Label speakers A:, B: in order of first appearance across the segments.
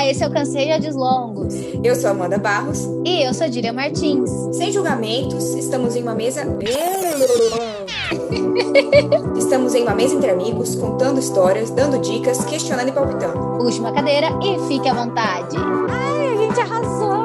A: Olá, esse é o Cansei de Longos.
B: Eu sou Amanda Barros.
A: E eu sou Dília Martins.
B: Sem julgamentos, estamos em uma mesa. estamos em uma mesa entre amigos, contando histórias, dando dicas, questionando e palpitando.
A: Puxe uma cadeira e fique à vontade.
C: Ai, a gente arrasou!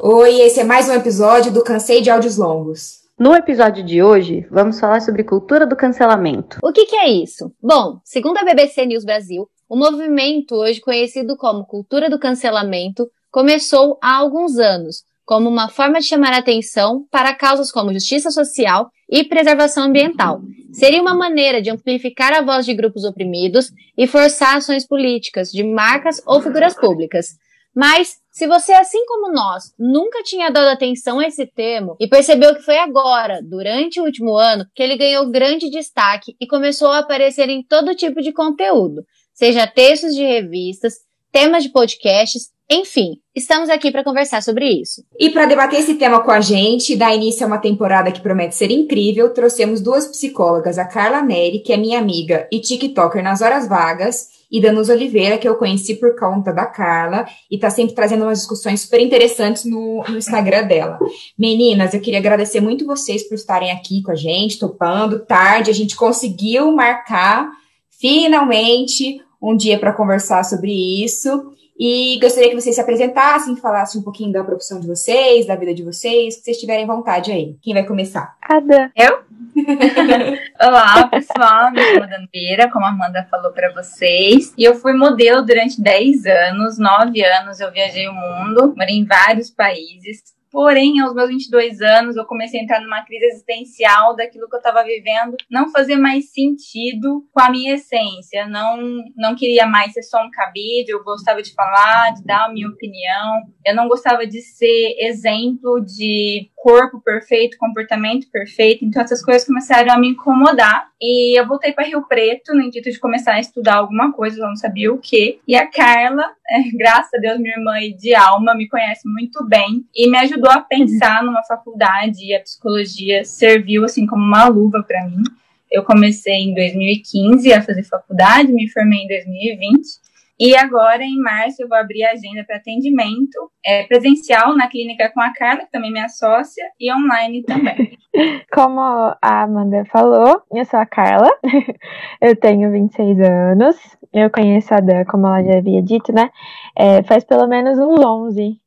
B: Oi, esse é mais um episódio do Cansei de Áudios Longos.
D: No episódio de hoje, vamos falar sobre cultura do cancelamento.
A: O que, que é isso? Bom, segundo a BBC News Brasil, o movimento, hoje conhecido como cultura do cancelamento, começou há alguns anos, como uma forma de chamar atenção para causas como justiça social e preservação ambiental. Seria uma maneira de amplificar a voz de grupos oprimidos e forçar ações políticas de marcas ou figuras públicas. Mas, se você, assim como nós, nunca tinha dado atenção a esse termo e percebeu que foi agora, durante o último ano, que ele ganhou grande destaque e começou a aparecer em todo tipo de conteúdo, seja textos de revistas, temas de podcasts, enfim, estamos aqui para conversar sobre isso.
B: E para debater esse tema com a gente, dar início a uma temporada que promete ser incrível, trouxemos duas psicólogas, a Carla Neri, que é minha amiga e TikToker nas horas vagas, e Danusa Oliveira, que eu conheci por conta da Carla, e está sempre trazendo umas discussões super interessantes no, no, Instagram dela. Meninas, eu queria agradecer muito vocês por estarem aqui com a gente, topando. Tarde, a gente conseguiu marcar, finalmente, um dia para conversar sobre isso. E gostaria que vocês se apresentassem, falassem um pouquinho da profissão de vocês, da vida de vocês, que vocês tiverem vontade aí. Quem vai começar?
C: Ada.
E: Eu? Olá, pessoal. Me chamo Dandeira, como a Amanda falou para vocês. E eu fui modelo durante 10 anos, 9 anos eu viajei o mundo, morei em vários países. Porém, aos meus 22 anos, eu comecei a entrar numa crise existencial daquilo que eu estava vivendo, não fazer mais sentido com a minha essência. Não, não queria mais ser só um cabide, eu gostava de falar, de dar a minha opinião. Eu não gostava de ser exemplo de corpo perfeito, comportamento perfeito. Então essas coisas começaram a me incomodar. E eu voltei para Rio Preto no intuito de começar a estudar alguma coisa, eu não sabia o que. E a Carla, graças a Deus, minha irmã de alma, me conhece muito bem e me ajudou a pensar numa faculdade. E a psicologia serviu assim como uma luva para mim. Eu comecei em 2015 a fazer faculdade, me formei em 2020. E agora, em março, eu vou abrir a agenda para atendimento é, presencial na clínica com a Carla, que também é minha sócia, e online também.
C: Como a Amanda falou, eu sou a Carla, eu tenho 26 anos, eu conheço a Dan, como ela já havia dito, né? É, faz pelo menos uns 11.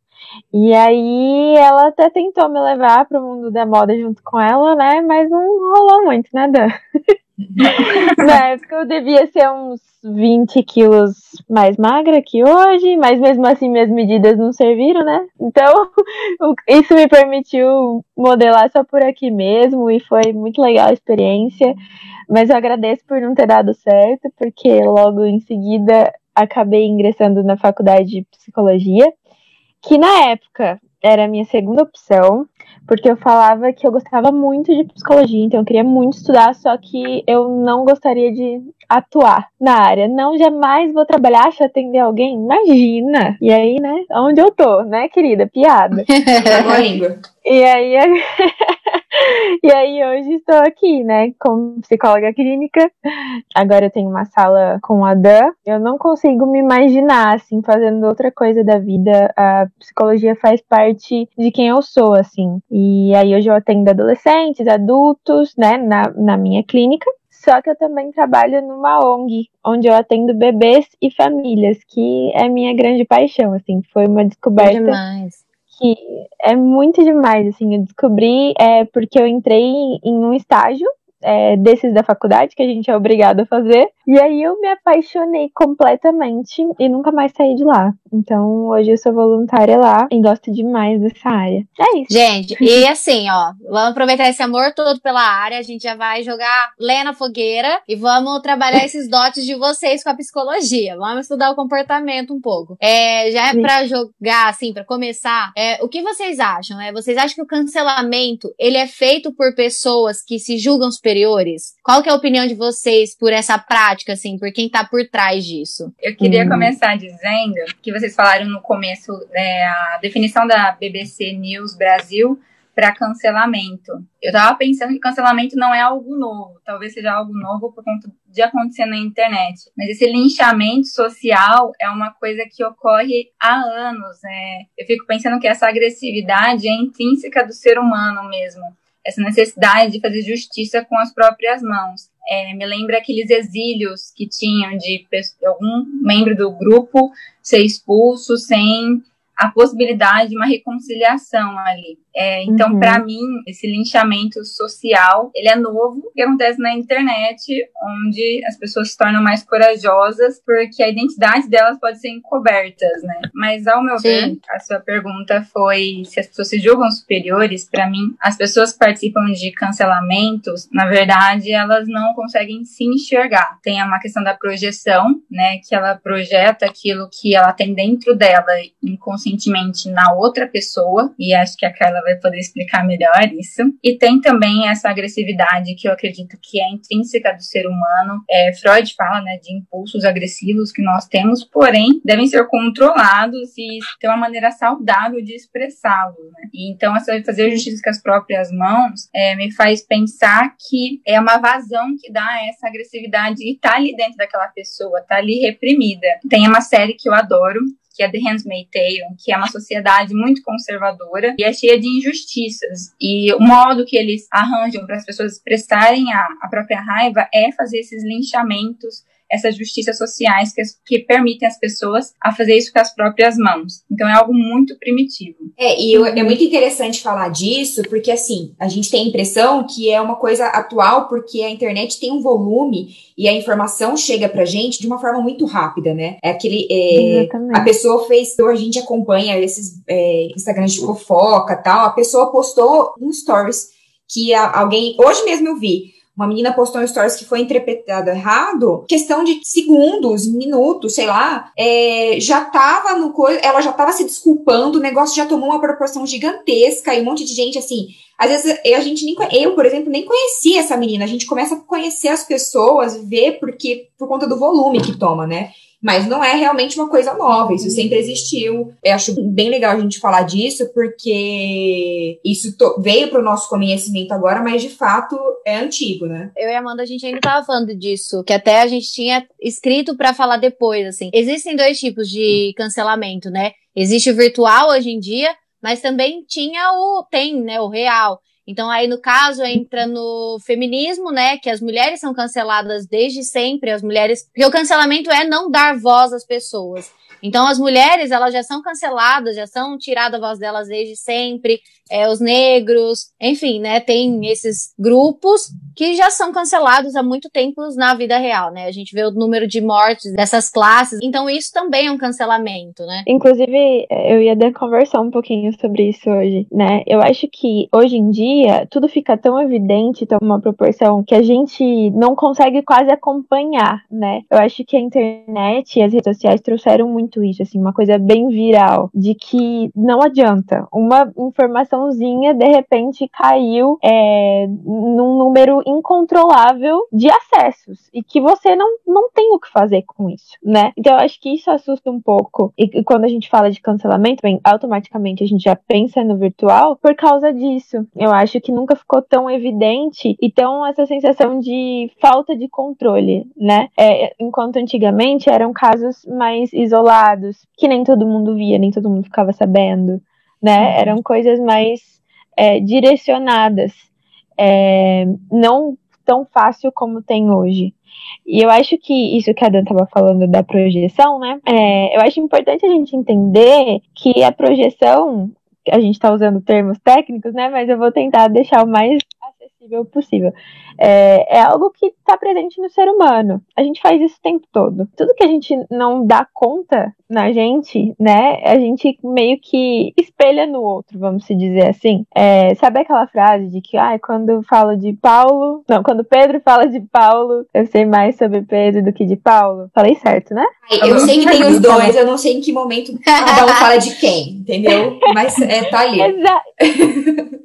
C: E aí ela até tentou me levar para o mundo da moda junto com ela, né? Mas não rolou muito, né, Dan? Na época eu devia ser uns 20 quilos mais magra que hoje, mas mesmo assim minhas medidas não serviram, né? Então isso me permitiu modelar só por aqui mesmo e foi muito legal a experiência. Mas eu agradeço por não ter dado certo, porque logo em seguida acabei ingressando na faculdade de psicologia, que na época era a minha segunda opção, porque eu falava que eu gostava muito de psicologia, então eu queria muito estudar, só que eu não gostaria de atuar na área. Não, jamais vou trabalhar, acho atender alguém. Imagina! E aí, né? Onde eu tô, né, querida? Piada. e aí, e aí hoje estou aqui, né, como psicóloga clínica. Agora eu tenho uma sala com a Dan. Eu não consigo me imaginar, assim, fazendo outra coisa da vida. A psicologia faz parte de quem eu sou, assim. E aí hoje eu atendo adolescentes, adultos, né, na, na minha clínica. Só que eu também trabalho numa ONG, onde eu atendo bebês e famílias, que é minha grande paixão, assim, foi uma descoberta
A: demais.
C: Que é muito demais, assim, eu descobri é, porque eu entrei em um estágio é, desses da faculdade que a gente é obrigado a fazer. E aí eu me apaixonei completamente e nunca mais saí de lá. Então hoje eu sou voluntária lá e gosto demais dessa área. É isso.
A: Gente, e assim, ó, vamos aproveitar esse amor todo pela área. A gente já vai jogar lenha na fogueira e vamos trabalhar esses dotes de vocês com a psicologia. Vamos estudar o comportamento um pouco. É, já é para jogar, assim, para começar. É, o que vocês acham? É, vocês acham que o cancelamento ele é feito por pessoas que se julgam superiores? superiores? Qual que é a opinião de vocês por essa prática, assim, por quem tá por trás disso?
E: Eu queria hum. começar dizendo que vocês falaram no começo né, a definição da BBC News Brasil para cancelamento. Eu tava pensando que cancelamento não é algo novo, talvez seja algo novo por conta de acontecer na internet. Mas esse linchamento social é uma coisa que ocorre há anos. É, eu fico pensando que essa agressividade é intrínseca do ser humano mesmo. Essa necessidade de fazer justiça com as próprias mãos. É, me lembra aqueles exílios que tinham de algum membro do grupo ser expulso sem a possibilidade de uma reconciliação ali. É, então, uhum. para mim, esse linchamento social, ele é novo, que acontece na internet, onde as pessoas se tornam mais corajosas, porque a identidade delas pode ser encobertas, né? Mas, ao meu Sim. ver, a sua pergunta foi se as pessoas se julgam superiores. Para mim, as pessoas que participam de cancelamentos, na verdade, elas não conseguem se enxergar. Tem uma questão da projeção, né? Que ela projeta aquilo que ela tem dentro dela inconscientemente na outra pessoa, e acho que a Carla vai poder explicar melhor isso. E tem também essa agressividade que eu acredito que é intrínseca do ser humano. É, Freud fala né, de impulsos agressivos que nós temos, porém devem ser controlados e ter uma maneira saudável de expressá-los. Né? Então, essa fazer justiça com as próprias mãos é, me faz pensar que é uma vazão que dá essa agressividade e tá ali dentro daquela pessoa, tá ali reprimida. Tem uma série que eu adoro, que é The Handmaid's Tale, que é uma sociedade muito conservadora e é cheia de injustiças. E o modo que eles arranjam para as pessoas expressarem a, a própria raiva é fazer esses linchamentos essas justiças sociais que, que permitem as pessoas a fazer isso com as próprias mãos. Então é algo muito primitivo.
B: É, e eu, é muito interessante falar disso, porque assim, a gente tem a impressão que é uma coisa atual, porque a internet tem um volume e a informação chega pra gente de uma forma muito rápida, né? É aquele. É, a pessoa fez. Então a gente acompanha esses é, Instagrams de fofoca tal. A pessoa postou um stories que a, alguém. Hoje mesmo eu vi uma menina postou um stories que foi interpretado errado, questão de segundos, minutos, sei lá, é, já tava no coisa, ela já tava se desculpando, o negócio já tomou uma proporção gigantesca e um monte de gente assim. Às vezes a gente nem eu, por exemplo, nem conhecia essa menina. A gente começa a conhecer as pessoas, ver porque por conta do volume que toma, né? Mas não é realmente uma coisa nova, isso sempre existiu. Eu acho bem legal a gente falar disso, porque isso veio para o nosso conhecimento agora, mas de fato é antigo, né?
A: Eu e a Amanda, a gente ainda estava falando disso, que até a gente tinha escrito para falar depois, assim. Existem dois tipos de cancelamento, né? Existe o virtual hoje em dia, mas também tinha o, tem, né, o real. Então, aí, no caso, entra no feminismo, né? Que as mulheres são canceladas desde sempre, as mulheres. Porque o cancelamento é não dar voz às pessoas. Então, as mulheres, elas já são canceladas, já são tiradas a voz delas desde sempre, é, os negros, enfim, né? Tem esses grupos que já são cancelados há muito tempo na vida real, né? A gente vê o número de mortes dessas classes, então isso também é um cancelamento, né?
C: Inclusive, eu ia conversar um pouquinho sobre isso hoje, né? Eu acho que hoje em dia tudo fica tão evidente, tão uma proporção que a gente não consegue quase acompanhar, né? Eu acho que a internet e as redes sociais trouxeram muito muito isso, assim, uma coisa bem viral, de que não adianta. Uma informaçãozinha, de repente, caiu é, num número incontrolável de acessos e que você não, não tem o que fazer com isso, né? Então, eu acho que isso assusta um pouco. E, e quando a gente fala de cancelamento, bem, automaticamente a gente já pensa no virtual por causa disso. Eu acho que nunca ficou tão evidente e tão essa sensação de falta de controle, né? É, enquanto antigamente eram casos mais isolados que nem todo mundo via, nem todo mundo ficava sabendo, né? Uhum. Eram coisas mais é, direcionadas, é, não tão fácil como tem hoje. E eu acho que isso que a Dan estava falando da projeção, né? É, eu acho importante a gente entender que a projeção, a gente está usando termos técnicos, né? Mas eu vou tentar deixar o mais acessível possível é, é algo que está presente no ser humano. A gente faz isso o tempo todo. Tudo que a gente não dá conta na gente, né, a gente meio que espelha no outro, vamos se dizer assim. É, sabe aquela frase de que, ah, quando falo de Paulo, não, quando Pedro fala de Paulo, eu sei mais sobre Pedro do que de Paulo. Falei certo, né?
B: Eu sei que tem os dois, eu não sei em que momento cada um fala de quem, entendeu? Mas é, tá ali.
C: Exato.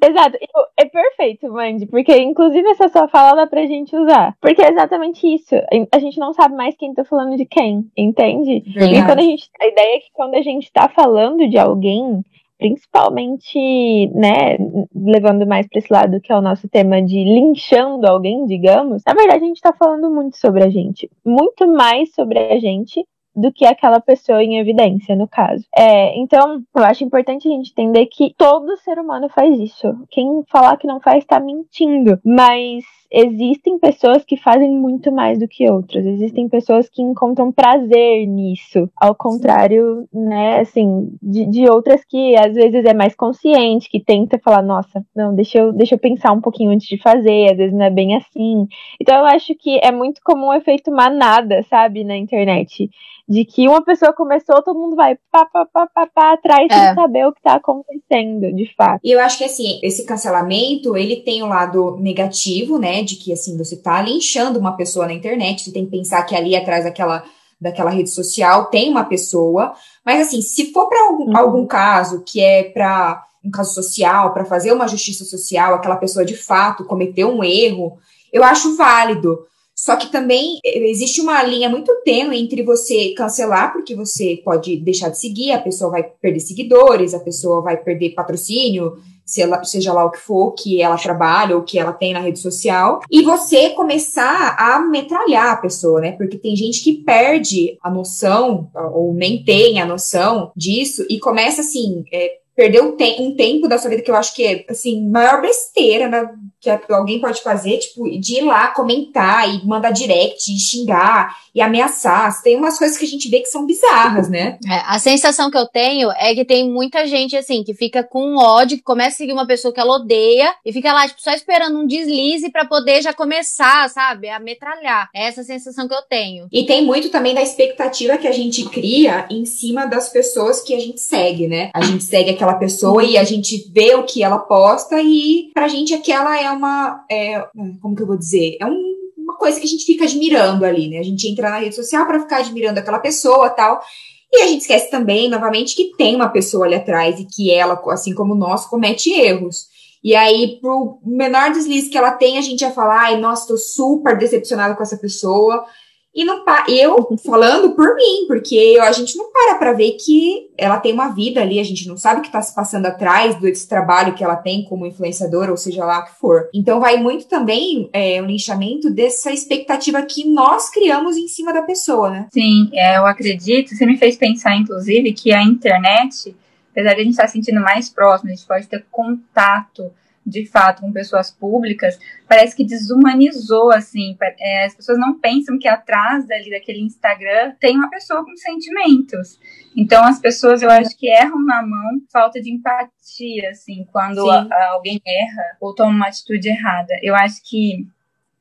C: Exato. É perfeito, Mandy, porque inclusive essa sua fala dá pra gente usar. Porque é exatamente isso. A gente não sabe mais quem tá falando de quem, entende? Verdade. E quando a gente. A ideia é que quando a gente tá falando de alguém, principalmente, né, levando mais para esse lado que é o nosso tema de linchando alguém, digamos, na verdade a gente está falando muito sobre a gente, muito mais sobre a gente do que aquela pessoa em evidência, no caso. É, então, eu acho importante a gente entender que todo ser humano faz isso. Quem falar que não faz está mentindo. Mas existem pessoas que fazem muito mais do que outras. Existem pessoas que encontram prazer nisso. Ao contrário, né, assim, de, de outras que às vezes é mais consciente, que tenta falar, nossa, não, deixa eu, deixa eu pensar um pouquinho antes de fazer, às vezes não é bem assim. Então eu acho que é muito comum o efeito manada, sabe, na internet de que uma pessoa começou, todo mundo vai pá, pá, pá, pá, pá atrás é. sem saber o que está acontecendo, de fato.
B: E eu acho que, assim, esse cancelamento, ele tem o um lado negativo, né, de que, assim, você tá linchando uma pessoa na internet, você tem que pensar que ali atrás daquela, daquela rede social tem uma pessoa, mas, assim, se for para algum, uhum. algum caso que é para um caso social, para fazer uma justiça social, aquela pessoa de fato cometeu um erro, eu acho válido. Só que também existe uma linha muito tênue entre você cancelar, porque você pode deixar de seguir, a pessoa vai perder seguidores, a pessoa vai perder patrocínio, seja lá o que for que ela trabalha ou que ela tem na rede social, e você começar a metralhar a pessoa, né? Porque tem gente que perde a noção, ou nem tem a noção disso, e começa assim. É, perder um, te um tempo da sua vida que eu acho que é, assim, maior besteira né, que alguém pode fazer, tipo, de ir lá comentar e mandar direct e xingar e ameaçar. Tem umas coisas que a gente vê que são bizarras, né?
A: É, a sensação que eu tenho é que tem muita gente, assim, que fica com ódio, que começa a seguir uma pessoa que ela odeia e fica lá, tipo, só esperando um deslize para poder já começar, sabe, a metralhar. É essa sensação que eu tenho.
B: E tem muito também da expectativa que a gente cria em cima das pessoas que a gente segue, né? A gente segue aquela pessoa e a gente vê o que ela posta e pra gente aquela é uma. É, como que eu vou dizer? É um, coisa que a gente fica admirando ali, né? A gente entra na rede social para ficar admirando aquela pessoa tal. E a gente esquece também, novamente, que tem uma pessoa ali atrás e que ela, assim como nós, comete erros. E aí, pro menor deslize que ela tem, a gente ia falar, ai, nossa, tô super decepcionada com essa pessoa. E não eu falando por mim, porque a gente não para para ver que ela tem uma vida ali, a gente não sabe o que está se passando atrás desse trabalho que ela tem como influenciadora, ou seja lá o que for. Então vai muito também é, o linchamento dessa expectativa que nós criamos em cima da pessoa, né?
E: Sim, é, eu acredito. Você me fez pensar, inclusive, que a internet, apesar de a gente estar tá sentindo mais próximo, a gente pode ter contato de fato com pessoas públicas, parece que desumanizou, assim, é, as pessoas não pensam que atrás dali daquele Instagram tem uma pessoa com sentimentos. Então as pessoas, eu acho que erram na mão, falta de empatia, assim, quando a, a alguém erra ou toma uma atitude errada. Eu acho que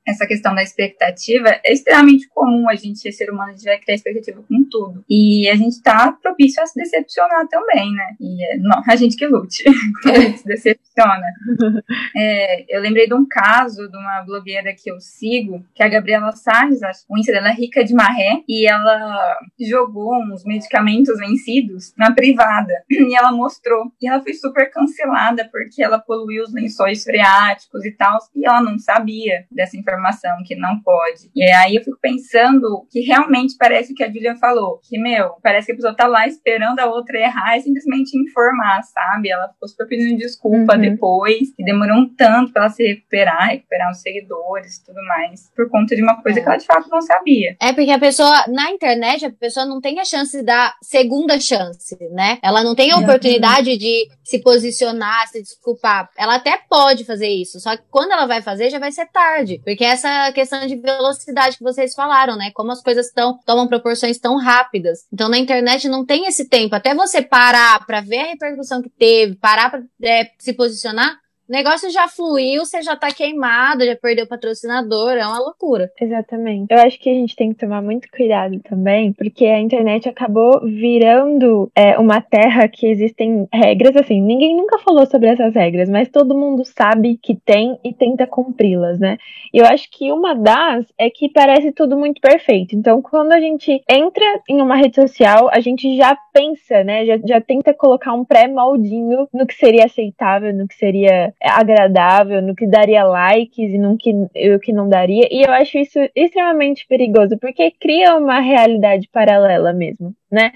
E: essa questão da expectativa é extremamente comum a gente, ser humano, a gente vai criar expectativa com tudo. E a gente tá propício a se decepcionar também, né? E é, não, a gente que lute quando a gente se decepciona. É, eu lembrei de um caso de uma blogueira que eu sigo, que é a Gabriela Salles, o Insta dela é rica de maré, e ela jogou uns medicamentos vencidos na privada. E ela mostrou. E ela foi super cancelada porque ela poluiu os lençóis freáticos e tal. E ela não sabia dessa informação informação que não pode. E aí eu fico pensando que realmente parece que a Julia falou, que, meu, parece que a pessoa tá lá esperando a outra errar e simplesmente informar, sabe? Ela ficou super pedindo desculpa uhum. depois, e demorou um tanto pra ela se recuperar, recuperar os seguidores e tudo mais, por conta de uma coisa é. que ela de fato não sabia.
A: É porque a pessoa, na internet, a pessoa não tem a chance da segunda chance, né? Ela não tem a oportunidade de se posicionar, se desculpar. Ela até pode fazer isso, só que quando ela vai fazer já vai ser tarde, porque é essa questão de velocidade que vocês falaram, né? Como as coisas tão, tomam proporções tão rápidas. Então na internet não tem esse tempo. Até você parar para ver a repercussão que teve, parar para é, se posicionar, o negócio já fluiu, você já tá queimado, já perdeu patrocinador, é uma loucura.
C: Exatamente. Eu acho que a gente tem que tomar muito cuidado também, porque a internet acabou virando é, uma terra que existem regras, assim, ninguém nunca falou sobre essas regras, mas todo mundo sabe que tem e tenta cumpri-las, né? E eu acho que uma das é que parece tudo muito perfeito. Então, quando a gente entra em uma rede social, a gente já pensa, né? Já, já tenta colocar um pré-moldinho no que seria aceitável, no que seria agradável, no que daria likes e no que, o que não daria. E eu acho isso extremamente perigoso, porque cria uma realidade paralela mesmo, né?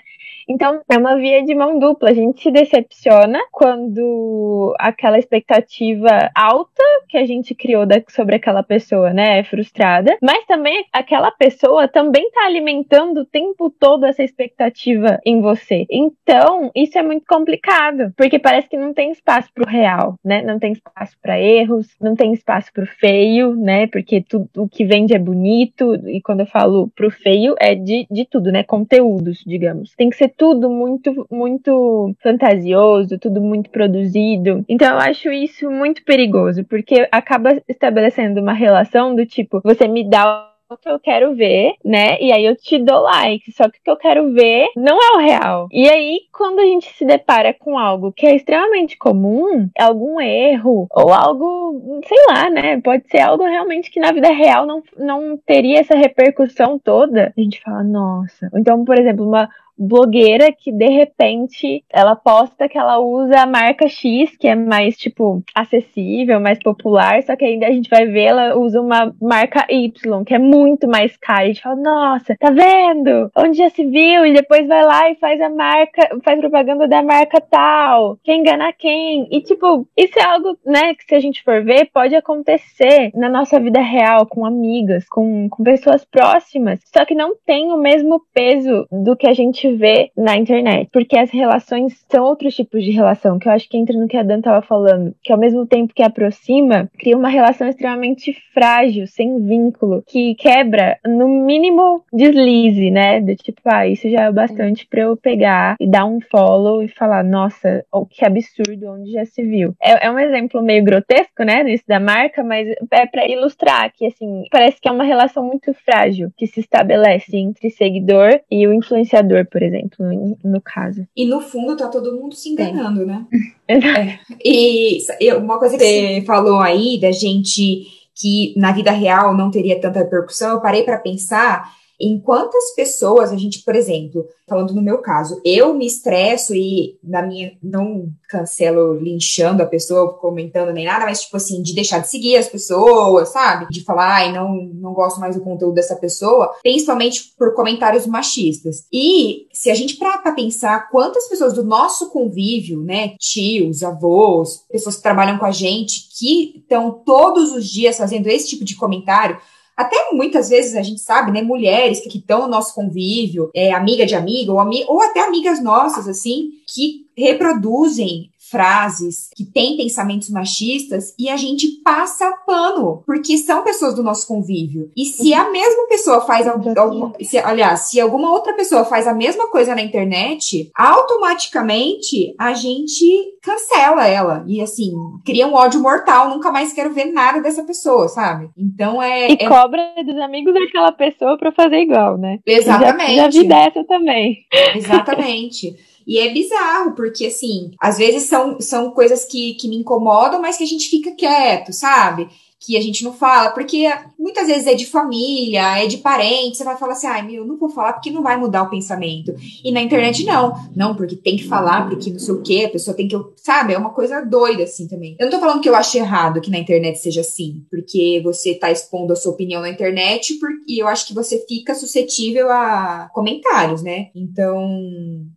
C: Então, é uma via de mão dupla. A gente se decepciona quando aquela expectativa alta que a gente criou sobre aquela pessoa, né, é frustrada, mas também aquela pessoa também tá alimentando o tempo todo essa expectativa em você. Então, isso é muito complicado, porque parece que não tem espaço pro real, né? Não tem espaço para erros, não tem espaço pro feio, né? Porque tudo o que vende é bonito, e quando eu falo pro feio, é de, de tudo, né? Conteúdos, digamos. Tem que ser tudo muito, muito fantasioso, tudo muito produzido. Então, eu acho isso muito perigoso, porque acaba estabelecendo uma relação do tipo, você me dá o que eu quero ver, né? E aí eu te dou like. Só que o que eu quero ver não é o real. E aí, quando a gente se depara com algo que é extremamente comum, algum erro, ou algo, sei lá, né? Pode ser algo realmente que na vida real não, não teria essa repercussão toda. A gente fala, nossa. Então, por exemplo, uma blogueira que de repente ela posta que ela usa a marca X, que é mais tipo acessível, mais popular, só que ainda a gente vai ver ela usa uma marca Y, que é muito mais cara. A gente fala, nossa, tá vendo? Onde já se viu? E depois vai lá e faz a marca, faz propaganda da marca tal. Quem engana quem? E tipo, isso é algo, né, que se a gente for ver, pode acontecer na nossa vida real, com amigas, com, com pessoas próximas, só que não tem o mesmo peso do que a gente vê na internet. Porque as relações são outros tipos de relação, que eu acho que entra no que a Dan tava falando, que ao mesmo tempo que aproxima, cria uma relação extremamente frágil, sem vínculo, que quebra, no mínimo, deslize, né? Do tipo, ah, isso já é bastante para eu pegar e dar um follow e falar, nossa, oh, que absurdo, onde já se viu. É, é um exemplo meio grotesco, né, desse da marca, mas é para ilustrar que, assim, parece que é uma relação muito frágil que se estabelece entre seguidor e o influenciador, por por exemplo, no, caso.
B: E no fundo tá todo mundo se enganando, é. né? é. E uma coisa que você falou aí da gente que na vida real não teria tanta repercussão, eu parei para pensar em quantas pessoas a gente, por exemplo, falando no meu caso, eu me estresso e na minha não cancelo linchando a pessoa, comentando nem nada, mas tipo assim, de deixar de seguir as pessoas, sabe? De falar, ai, não, não gosto mais do conteúdo dessa pessoa, principalmente por comentários machistas. E se a gente parar pra pensar quantas pessoas do nosso convívio, né, tios, avós, pessoas que trabalham com a gente, que estão todos os dias fazendo esse tipo de comentário, até muitas vezes a gente sabe, né, mulheres que estão no nosso convívio, é, amiga de amiga, ou, ami ou até amigas nossas, assim, que reproduzem frases que têm pensamentos machistas e a gente passa pano, porque são pessoas do nosso convívio. E se a mesma pessoa faz alguma, se, aliás, se alguma outra pessoa faz a mesma coisa na internet, automaticamente a gente cancela ela e assim, cria um ódio mortal, nunca mais quero ver nada dessa pessoa, sabe? Então é
C: E
B: é...
C: cobra dos amigos daquela pessoa para fazer igual, né?
B: Exatamente.
C: Já, já vi dessa também.
B: Exatamente. E é bizarro, porque, assim, às vezes são, são coisas que, que me incomodam, mas que a gente fica quieto, sabe? Que a gente não fala, porque muitas vezes é de família, é de parente, você vai falar assim, ai, meu, não vou falar porque não vai mudar o pensamento. E na internet não, não, porque tem que falar, porque não sei o quê, a pessoa tem que, sabe, é uma coisa doida assim também. Eu não tô falando que eu acho errado que na internet seja assim, porque você tá expondo a sua opinião na internet e eu acho que você fica suscetível a comentários, né? Então,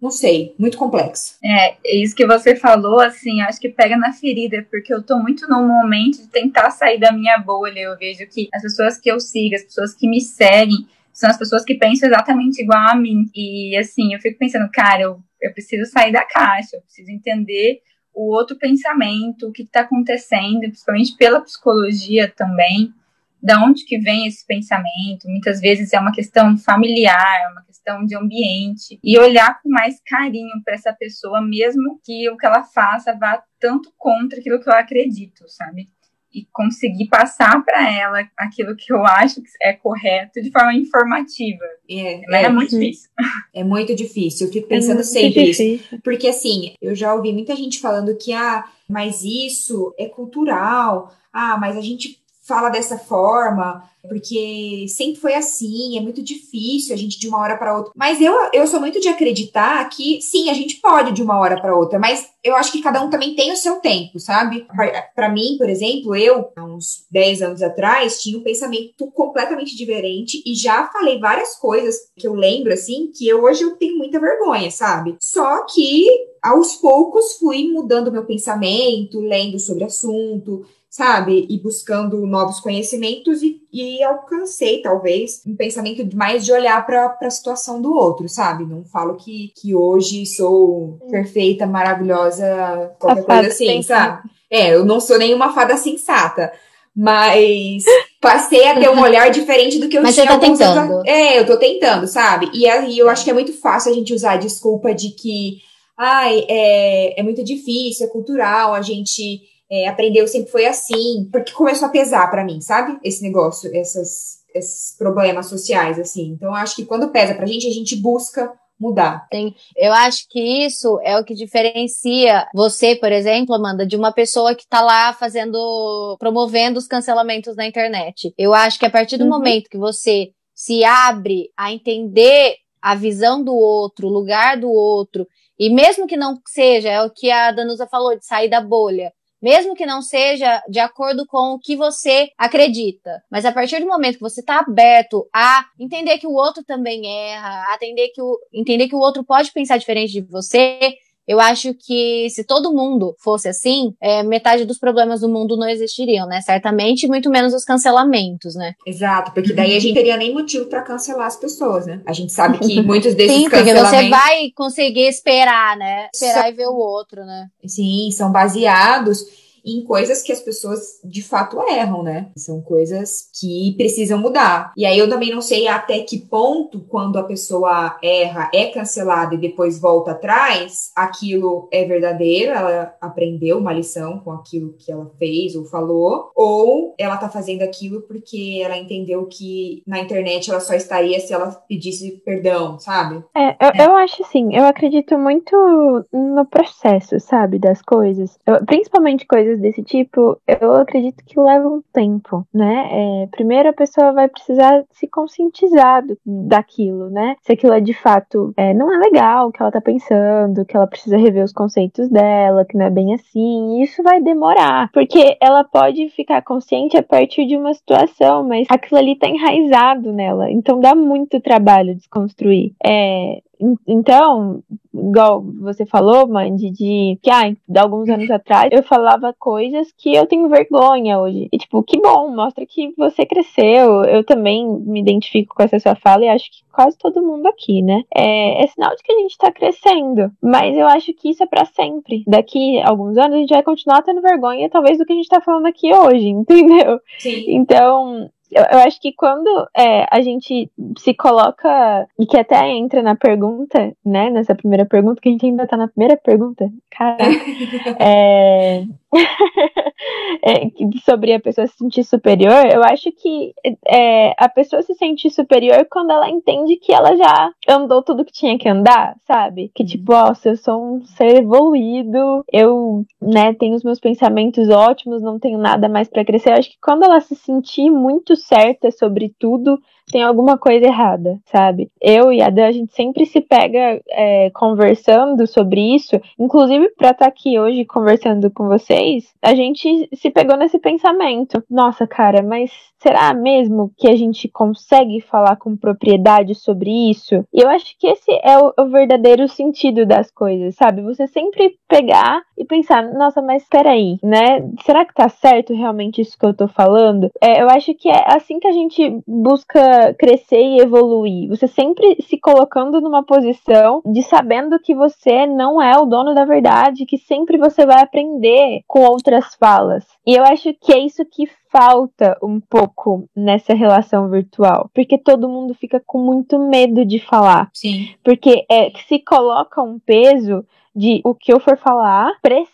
B: não sei, muito complexo.
E: É, é isso que você falou, assim, acho que pega na ferida, porque eu tô muito no momento de tentar sair da minha bolha, eu vejo que as pessoas que eu sigo, as pessoas que me seguem, são as pessoas que pensam exatamente igual a mim. E assim, eu fico pensando, cara, eu, eu preciso sair da caixa, eu preciso entender o outro pensamento, o que está acontecendo, principalmente pela psicologia também, da onde que vem esse pensamento. Muitas vezes é uma questão familiar, é uma questão de ambiente e olhar com mais carinho para essa pessoa, mesmo que o que ela faça vá tanto contra aquilo que eu acredito, sabe? E conseguir passar para ela aquilo que eu acho que é correto de forma informativa.
B: É, é, é muito difícil. É muito difícil. Eu fico é pensando é sempre isso. Porque assim, eu já ouvi muita gente falando que, ah, mas isso é cultural. Ah, mas a gente fala dessa forma, porque sempre foi assim, é muito difícil a gente de uma hora para outra. Mas eu, eu sou muito de acreditar que sim, a gente pode de uma hora para outra, mas eu acho que cada um também tem o seu tempo, sabe? Para mim, por exemplo, eu, há uns 10 anos atrás, tinha um pensamento completamente diferente e já falei várias coisas que eu lembro, assim, que eu, hoje eu tenho muita vergonha, sabe? Só que aos poucos fui mudando meu pensamento, lendo sobre assunto, sabe? E buscando novos conhecimentos e, e alcancei, talvez, um pensamento mais de olhar para a situação do outro, sabe? Não falo que, que hoje sou perfeita, maravilhosa, qualquer coisa assim, sabe? É, eu não sou nenhuma fada sensata. Mas passei a ter um olhar diferente do que eu
A: mas
B: tinha.
A: Mas você tá tentando.
B: Anos... É, eu tô tentando, sabe? E aí eu acho que é muito fácil a gente usar a desculpa de que ai, é, é muito difícil, é cultural, a gente é, aprendeu sempre foi assim, porque começou a pesar para mim, sabe? Esse negócio, essas, esses problemas sociais, assim. Então, acho que quando pesa pra gente, a gente busca mudar.
A: Sim. Eu acho que isso é o que diferencia você, por exemplo, Amanda, de uma pessoa que tá lá fazendo, promovendo os cancelamentos na internet. Eu acho que a partir do uhum. momento que você se abre a entender a visão do outro, o lugar do outro, e mesmo que não seja, é o que a Danusa falou, de sair da bolha mesmo que não seja de acordo com o que você acredita. Mas a partir do momento que você está aberto a entender que o outro também erra, a entender que o, entender que o outro pode pensar diferente de você, eu acho que se todo mundo fosse assim, é, metade dos problemas do mundo não existiriam, né? Certamente, muito menos os cancelamentos, né?
B: Exato, porque daí a gente teria nem motivo para cancelar as pessoas, né? A gente sabe que muitos desses
A: Sim, porque você vai conseguir esperar, né? Esperar e ver o outro, né?
B: Sim, são baseados em coisas que as pessoas de fato erram, né? São coisas que precisam mudar. E aí eu também não sei até que ponto, quando a pessoa erra, é cancelada e depois volta atrás, aquilo é verdadeiro, ela aprendeu uma lição com aquilo que ela fez ou falou, ou ela tá fazendo aquilo porque ela entendeu que na internet ela só estaria se ela pedisse perdão, sabe?
C: É, eu, eu acho assim, eu acredito muito no processo, sabe, das coisas. Eu, principalmente coisas coisas desse tipo, eu acredito que levam um tempo, né? É, primeiro a pessoa vai precisar se conscientizar do, daquilo, né? Se aquilo é de fato é, não é legal o que ela tá pensando, que ela precisa rever os conceitos dela, que não é bem assim. Isso vai demorar, porque ela pode ficar consciente a partir de uma situação, mas aquilo ali tá enraizado nela. Então dá muito trabalho desconstruir. É, então, igual você falou, Mandy, de que, ah, de alguns anos atrás eu falava coisas que eu tenho vergonha hoje. E, tipo, que bom, mostra que você cresceu. Eu também me identifico com essa sua fala e acho que quase todo mundo aqui, né? É, é sinal de que a gente tá crescendo. Mas eu acho que isso é para sempre. Daqui a alguns anos a gente vai continuar tendo vergonha, talvez, do que a gente tá falando aqui hoje, entendeu?
B: Sim.
C: Então, eu, eu acho que quando é, a gente se coloca, e que até entra na pergunta, né? Nessa primeira pergunta, que a gente ainda tá na primeira pergunta, cara. é, é, sobre a pessoa se sentir superior, eu acho que é, a pessoa se sente superior quando ela entende que ela já andou tudo que tinha que andar, sabe? Que tipo, ó, eu sou um ser evoluído, eu, né, tenho os meus pensamentos ótimos, não tenho nada mais para crescer. Eu acho que quando ela se sentir muito certa sobre tudo, tem alguma coisa errada, sabe? Eu e a Dan, a gente sempre se pega é, conversando sobre isso, inclusive para estar tá aqui hoje conversando com vocês, a gente se pegou nesse pensamento. Nossa, cara, mas será mesmo que a gente consegue falar com propriedade sobre isso? E eu acho que esse é o, o verdadeiro sentido das coisas, sabe? Você sempre pegar e pensar, nossa, mas peraí, né? Será que tá certo realmente isso que eu tô falando? É, eu acho que é assim que a gente busca crescer e evoluir. Você sempre se colocando numa posição de sabendo que você não é o dono da verdade, que sempre você vai aprender com outras falas. E eu acho que é isso que falta um pouco nessa relação virtual, porque todo mundo fica com muito medo de falar.
B: Sim.
C: Porque é que se coloca um peso de o que eu for falar precisa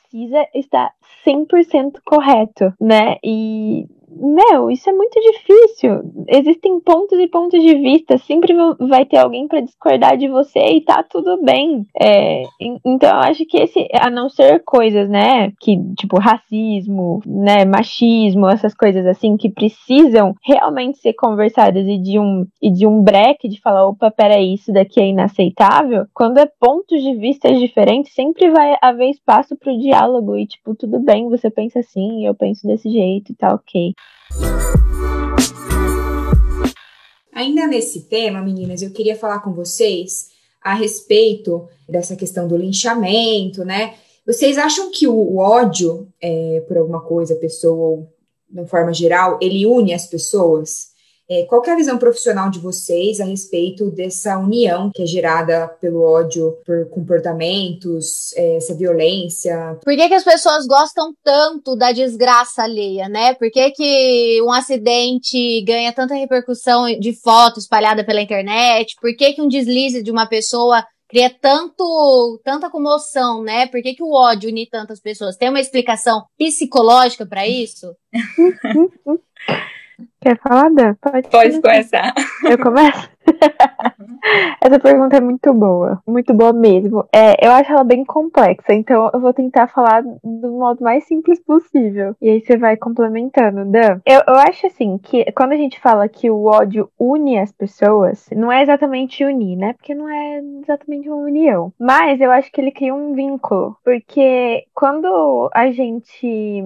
C: estar 100% correto, né? E meu, isso é muito difícil. Existem pontos e pontos de vista. Sempre vai ter alguém para discordar de você e tá tudo bem. É, então, eu acho que esse, a não ser coisas, né, que, tipo, racismo, né, machismo, essas coisas assim, que precisam realmente ser conversadas e de um, e de um breque de falar, opa, peraí, isso daqui é inaceitável. Quando é pontos de vista diferentes, sempre vai haver espaço pro diálogo e, tipo, tudo bem, você pensa assim, eu penso desse jeito e tá ok.
B: Ainda nesse tema, meninas, eu queria falar com vocês a respeito dessa questão do linchamento, né? Vocês acham que o ódio é, por alguma coisa, pessoa, ou de forma geral, ele une as pessoas? É, qual é a visão profissional de vocês a respeito dessa união que é gerada pelo ódio por comportamentos, é, essa violência?
A: Por que, que as pessoas gostam tanto da desgraça alheia, né? Por que, que um acidente ganha tanta repercussão de foto espalhada pela internet? Por que, que um deslize de uma pessoa cria tanto, tanta comoção, né? Por que, que o ódio une tantas pessoas? Tem uma explicação psicológica para isso?
C: Quer falar, Dan? Pode,
E: Pode começar.
C: Eu começo? Essa pergunta é muito boa, muito boa mesmo. É, eu acho ela bem complexa, então eu vou tentar falar do modo mais simples possível. E aí você vai complementando, Dan. Eu, eu acho assim que quando a gente fala que o ódio une as pessoas, não é exatamente unir, né? Porque não é exatamente uma união. Mas eu acho que ele cria um vínculo. Porque quando a gente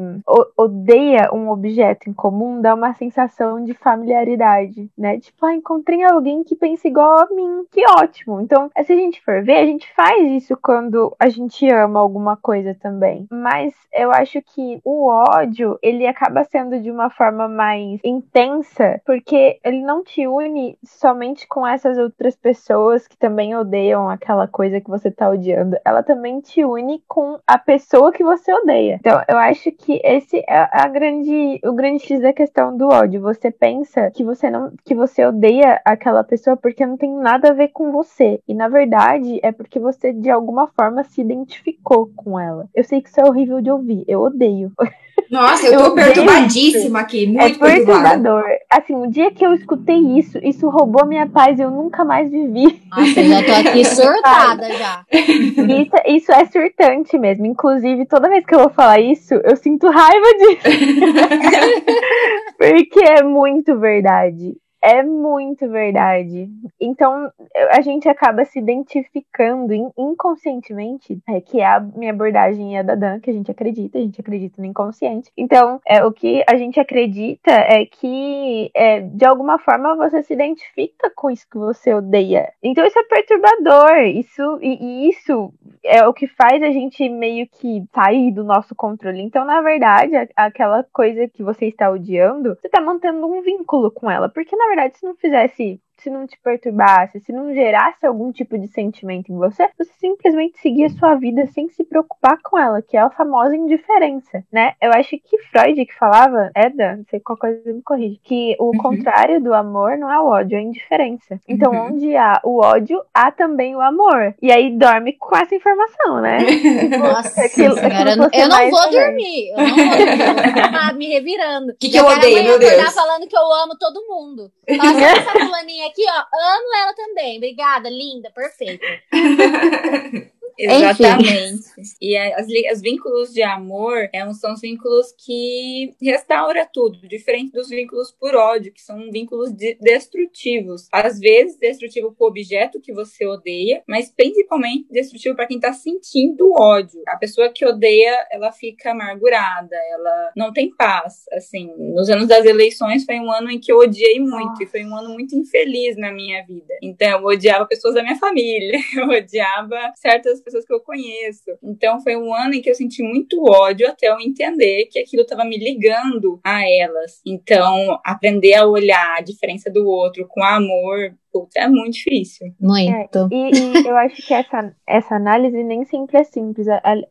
C: odeia um objeto em comum, dá uma sensação de familiaridade, né? Tipo, ah, encontrei alguém que pensa igual a mim. Que ótimo. Então, se a gente for ver, a gente faz isso quando a gente ama alguma coisa também. Mas eu acho que o ódio, ele acaba sendo de uma forma mais intensa, porque ele não te une somente com essas outras pessoas que também odeiam aquela coisa que você tá odiando. Ela também te une com a pessoa que você odeia. Então, eu acho que esse é a grande, o grande X da questão do ódio. Você pensa que você não, que você odeia aquela pessoa porque não tem nada a ver com você. E na verdade é porque você de alguma forma se identificou com ela. Eu sei que isso é horrível de ouvir, eu odeio.
B: Nossa, eu tô eu perturbadíssima aqui, muito
C: é perturbador. Assim, o dia que eu escutei isso, isso roubou minha paz, eu nunca mais vivi.
A: Nossa, eu já tô aqui surtada já.
C: Isso, isso é surtante mesmo. Inclusive, toda vez que eu vou falar isso, eu sinto raiva disso. Porque é muito verdade. É muito verdade. Então, a gente acaba se identificando inconscientemente, é, que é a minha abordagem a da Dan, que a gente acredita, a gente acredita no inconsciente. Então, é, o que a gente acredita é que, é, de alguma forma, você se identifica com isso que você odeia. Então, isso é perturbador. Isso, e, e isso é o que faz a gente meio que sair do nosso controle. Então, na verdade, aquela coisa que você está odiando, você está mantendo um vínculo com ela. Porque, na verdade, se não fizesse se não te perturbasse, se não gerasse algum tipo de sentimento em você, você simplesmente seguia sua vida sem se preocupar com ela, que é a famosa indiferença, né? Eu acho que Freud que falava, Eda, não sei qual coisa me corrige, que o uhum. contrário do amor não é o ódio, é a indiferença. Então, uhum. onde há o ódio, há também o amor. E aí dorme com essa informação, né?
A: Nossa, aquilo, senhora, aquilo eu não vou dormir. Eu não vou dormir. Eu vou me revirando. O
B: que, que eu odeio, meu Deus?
A: falando que eu amo todo mundo. Nossa, essa fulaninha aqui, ó, amo ela também. Obrigada, linda, perfeita.
E: Exatamente. E as, os vínculos de amor é, são os vínculos que restaura tudo, diferente dos vínculos por ódio, que são vínculos de, destrutivos. Às vezes, destrutivo para o objeto que você odeia, mas principalmente destrutivo para quem está sentindo ódio. A pessoa que odeia, ela fica amargurada, ela não tem paz. Assim, nos anos das eleições foi um ano em que eu odiei muito, e foi um ano muito infeliz na minha vida. Então, eu odiava pessoas da minha família, eu odiava certas pessoas que eu conheço. Então foi um ano em que eu senti muito ódio até eu entender que aquilo estava me ligando a elas. Então, aprender a olhar a diferença do outro com amor Puta, é muito difícil.
A: Muito.
C: É, e, e, eu acho que essa, essa análise nem sempre é simples.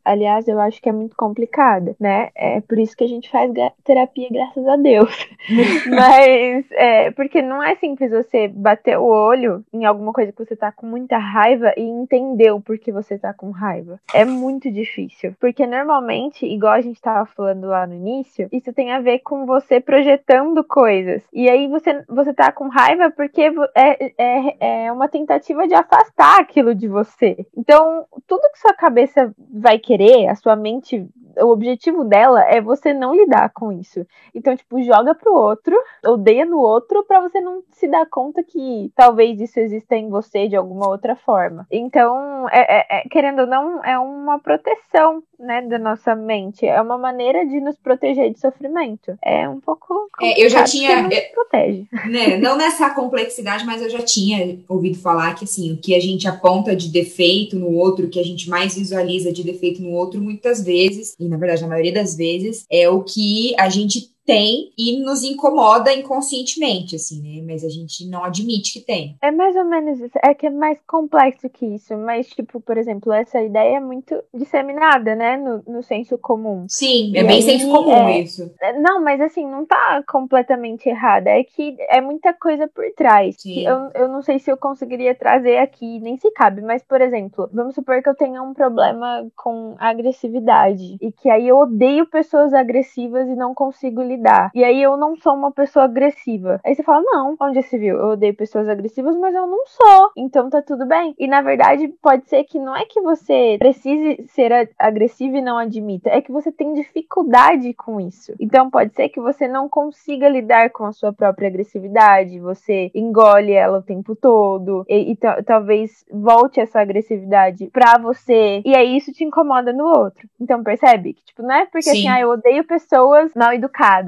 C: Aliás, eu acho que é muito complicada, né? É por isso que a gente faz terapia, graças a Deus. Mas, é, porque não é simples você bater o olho em alguma coisa que você tá com muita raiva e entender o porquê você tá com raiva. É muito difícil. Porque normalmente, igual a gente tava falando lá no início, isso tem a ver com você projetando coisas. E aí você, você tá com raiva porque é, é, é uma tentativa de afastar aquilo de você. Então, tudo que sua cabeça vai querer, a sua mente o objetivo dela é você não lidar com isso. Então, tipo, joga pro outro, odeia no outro, para você não se dar conta que talvez isso exista em você de alguma outra forma. Então, é, é, é, querendo ou não, é uma proteção, né, da nossa mente. É uma maneira de nos proteger de sofrimento. É um pouco.
B: É, eu já tinha.
C: Não, protege.
B: Né, não nessa complexidade, mas eu já tinha ouvido falar que, assim, o que a gente aponta de defeito no outro, o que a gente mais visualiza de defeito no outro, muitas vezes e na verdade, na maioria das vezes, é o que a gente tem e nos incomoda inconscientemente, assim, né? Mas a gente não admite que tem.
C: É mais ou menos isso. É que é mais complexo que isso. Mas, tipo, por exemplo, essa ideia é muito disseminada, né? No, no senso comum.
B: Sim, é e bem aí, senso comum é... isso.
C: É, não, mas assim, não tá completamente errada. É que é muita coisa por trás. Eu, eu não sei se eu conseguiria trazer aqui, nem se cabe. Mas, por exemplo, vamos supor que eu tenha um problema com agressividade. E que aí eu odeio pessoas agressivas e não consigo lidar. E aí eu não sou uma pessoa agressiva. Aí você fala, não, onde se viu? Eu odeio pessoas agressivas, mas eu não sou. Então tá tudo bem. E na verdade, pode ser que não é que você precise ser agressivo e não admita, é que você tem dificuldade com isso. Então pode ser que você não consiga lidar com a sua própria agressividade, você engole ela o tempo todo e, e talvez volte essa agressividade pra você e aí isso te incomoda no outro. Então percebe que tipo, não é porque Sim. assim, ah, eu odeio pessoas mal educadas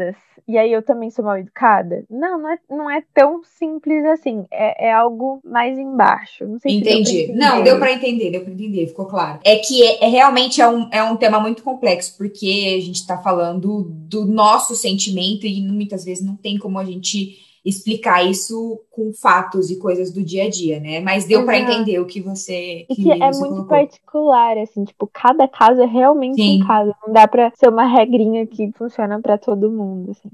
C: e aí eu também sou mal educada? Não, não é, não é tão simples assim. É, é algo mais embaixo. Não sei
B: Entendi.
C: Se
B: não, deu para entender, deu para entender, ficou claro. É que é, é, realmente é um, é um tema muito complexo, porque a gente tá falando do nosso sentimento e muitas vezes não tem como a gente explicar isso com fatos e coisas do dia a dia, né? Mas deu para entender o que você.
C: Que, que é muito colocou. particular, assim, tipo, cada caso é realmente Sim. um caso. Não dá para ser uma regrinha que funciona para todo mundo, assim.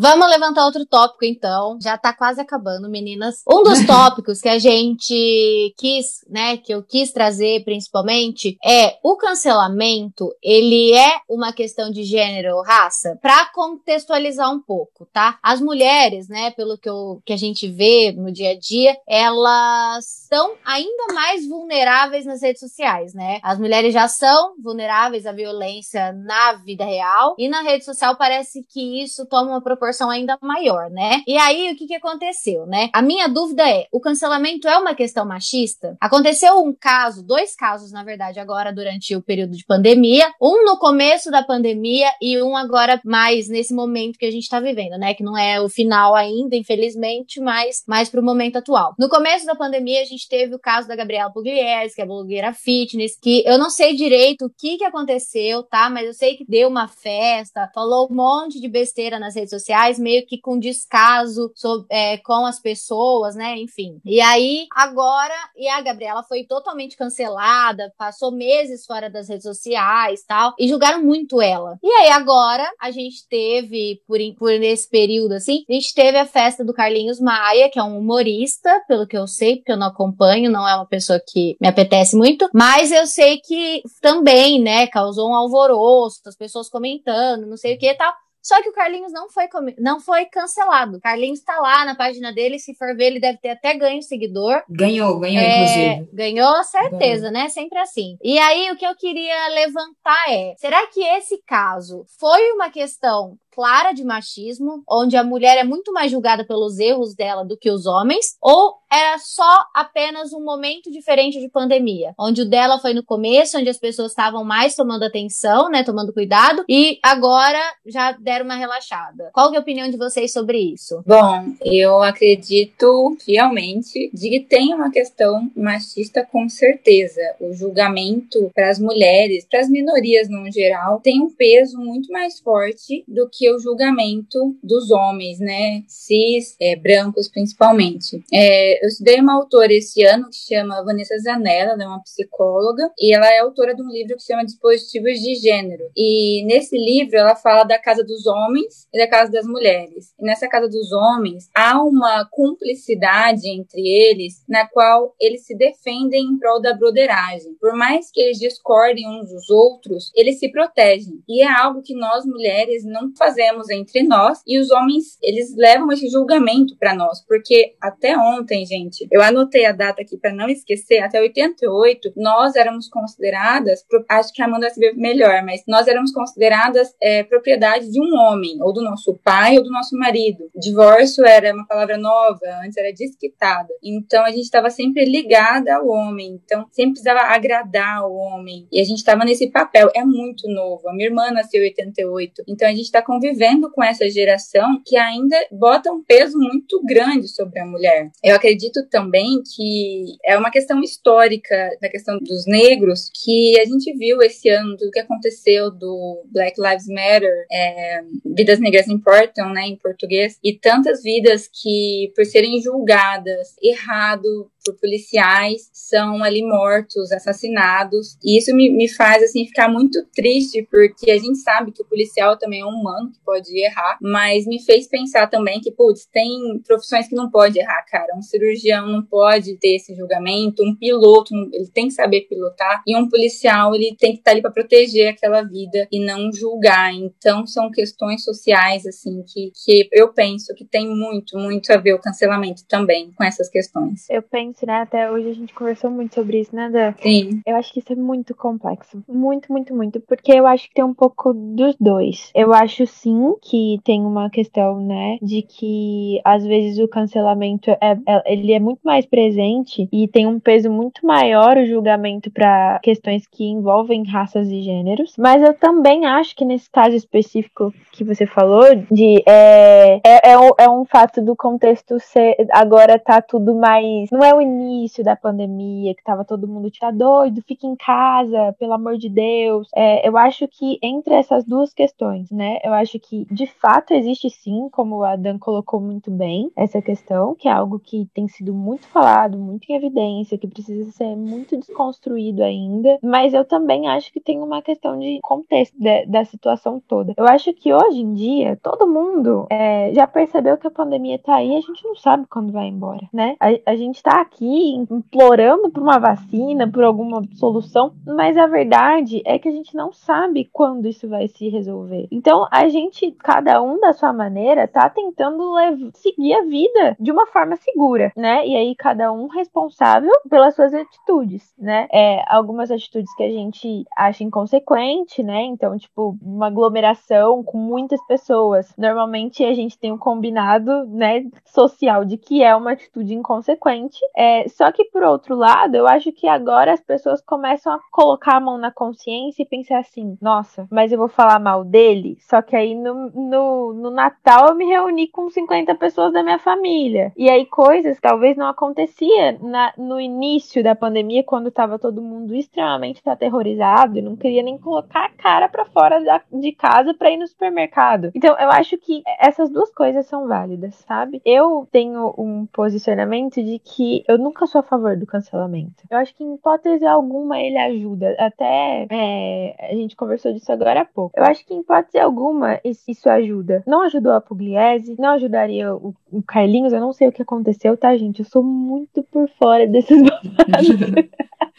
A: Vamos levantar outro tópico, então. Já tá quase acabando, meninas. Um dos tópicos que a gente quis, né, que eu quis trazer principalmente, é o cancelamento, ele é uma questão de gênero ou raça? Pra contextualizar um pouco, tá? As mulheres, né, pelo que, eu, que a gente vê no dia a dia, elas são ainda mais vulneráveis nas redes sociais, né? As mulheres já são vulneráveis à violência na vida real e na rede social parece que isso toma uma proporção proporção ainda maior, né? E aí, o que que aconteceu, né? A minha dúvida é, o cancelamento é uma questão machista? Aconteceu um caso, dois casos, na verdade, agora durante o período de pandemia, um no começo da pandemia e um agora mais nesse momento que a gente tá vivendo, né? Que não é o final ainda, infelizmente, mas mais pro momento atual. No começo da pandemia, a gente teve o caso da Gabriela Pugliese, que é blogueira fitness, que eu não sei direito o que que aconteceu, tá? Mas eu sei que deu uma festa, falou um monte de besteira nas redes sociais, sociais, meio que com descaso sobre, é, com as pessoas, né? Enfim. E aí, agora, e a Gabriela foi totalmente cancelada, passou meses fora das redes sociais tal, e julgaram muito ela. E aí, agora, a gente teve, por, por nesse período assim, a gente teve a festa do Carlinhos Maia, que é um humorista, pelo que eu sei, porque eu não acompanho, não é uma pessoa que me apetece muito, mas eu sei que também, né, causou um alvoroço, as pessoas comentando, não sei o que e tal. Só que o Carlinhos não foi, não foi cancelado. O Carlinhos tá lá na página dele, se for ver, ele deve ter até ganho seguidor.
B: Ganhou, ganhou, é, inclusive.
A: Ganhou, certeza, ganhou. né? Sempre assim. E aí, o que eu queria levantar é: será que esse caso foi uma questão clara de machismo, onde a mulher é muito mais julgada pelos erros dela do que os homens, ou era só apenas um momento diferente de pandemia, onde o dela foi no começo, onde as pessoas estavam mais tomando atenção, né, tomando cuidado, e agora já deram uma relaxada. Qual é a opinião de vocês sobre isso?
E: Bom, eu acredito fielmente de que tem uma questão machista com certeza. O julgamento para as mulheres, para as minorias no geral, tem um peso muito mais forte do que o julgamento dos homens, né, cis, é, brancos principalmente. É, eu estudei uma autora esse ano que chama Vanessa Zanella, ela é uma psicóloga, e ela é autora de um livro que chama Dispositivos de Gênero. E nesse livro ela fala da casa dos homens e da casa das mulheres. E nessa casa dos homens há uma cumplicidade entre eles na qual eles se defendem em prol da broderagem. Por mais que eles discordem uns dos outros, eles se protegem. E é algo que nós mulheres não fazemos entre nós e os homens, eles levam esse julgamento para nós, porque até ontem, gente, eu anotei a data aqui para não esquecer, até 88, nós éramos consideradas, acho que a Amanda vê melhor, mas nós éramos consideradas é, propriedade de um homem, ou do nosso pai ou do nosso marido. Divórcio era uma palavra nova, antes era desquitada. Então a gente estava sempre ligada ao homem, então sempre precisava agradar o homem. E a gente estava nesse papel. É muito novo. A minha irmã nasceu em 88. Então a gente está convivendo com essa geração que ainda bota um peso muito grande sobre a mulher. Eu acredito também que é uma questão histórica da questão dos negros que a gente viu esse ano do que aconteceu do Black Lives Matter, é, vidas negras importam, né, em português, e tantas vidas que por serem julgadas errado por policiais são ali mortos, assassinados. E isso me, me faz assim ficar muito triste, porque a gente sabe que o policial também é um humano que pode errar, mas me fez pensar também que, putz, tem profissões que não pode errar, cara. Um cirurgião não pode ter esse julgamento, um piloto, ele tem que saber pilotar, e um policial, ele tem que estar ali para proteger aquela vida e não julgar. Então, são questões sociais, assim, que, que eu penso que tem muito, muito a ver o cancelamento também com essas questões.
C: Eu penso né? Até hoje a gente conversou muito sobre isso, né, Dan?
E: Sim.
C: Eu acho que isso é muito complexo. Muito, muito, muito. Porque eu acho que tem um pouco dos dois. Eu acho sim que tem uma questão, né, de que às vezes o cancelamento é, é ele é muito mais presente e tem um peso muito maior o julgamento para questões que envolvem raças e gêneros. Mas eu também acho que nesse caso específico que você falou, de é, é, é, um, é um fato do contexto ser agora tá tudo mais. Não é o início da pandemia, que tava todo mundo tá doido, fica em casa, pelo amor de Deus. É, eu acho que entre essas duas questões, né? Eu acho que de fato existe sim, como a Dan colocou muito bem, essa questão, que é algo que tem sido muito falado, muito em evidência, que precisa ser muito desconstruído ainda. Mas eu também acho que tem uma questão de contexto de, da situação toda. Eu acho que hoje em dia, todo mundo é, já percebeu que a pandemia tá aí, a gente não sabe quando vai embora, né? A, a gente tá aqui implorando por uma vacina, por alguma solução, mas a verdade é que a gente não sabe quando isso vai se resolver. Então, a gente, cada um da sua maneira, tá tentando seguir a vida de uma forma segura, né? E aí, cada um responsável pelas suas atitudes, né? É, algumas atitudes que a gente acha inconsequente, né? Então, tipo, uma aglomeração com muitas pessoas. Normalmente, a gente tem um combinado, né, social de que é uma atitude inconsequente. É, só que, por outro lado, eu acho que agora as pessoas começam a colocar a mão na consciência e pensar assim: nossa, mas eu vou falar mal dele. Só que aí no, no, no Natal eu me reuni com 50 pessoas da minha família. E aí coisas talvez não acontecia na, no início da pandemia, quando tava todo mundo extremamente aterrorizado e não queria nem colocar a cara para fora da, de casa para ir no supermercado. Então eu acho que essas duas coisas são válidas, sabe? Eu tenho um posicionamento de que eu nunca sou a favor do cancelamento. Eu acho que em hipótese alguma ele ajuda. Até é, a gente conversou disso agora há pouco. Eu acho que em hipótese alguma isso ajuda. Não ajudou a Pugliese, não ajudaria o, o Carlinhos. Eu não sei o que aconteceu, tá, gente? Eu sou muito por fora desses babados.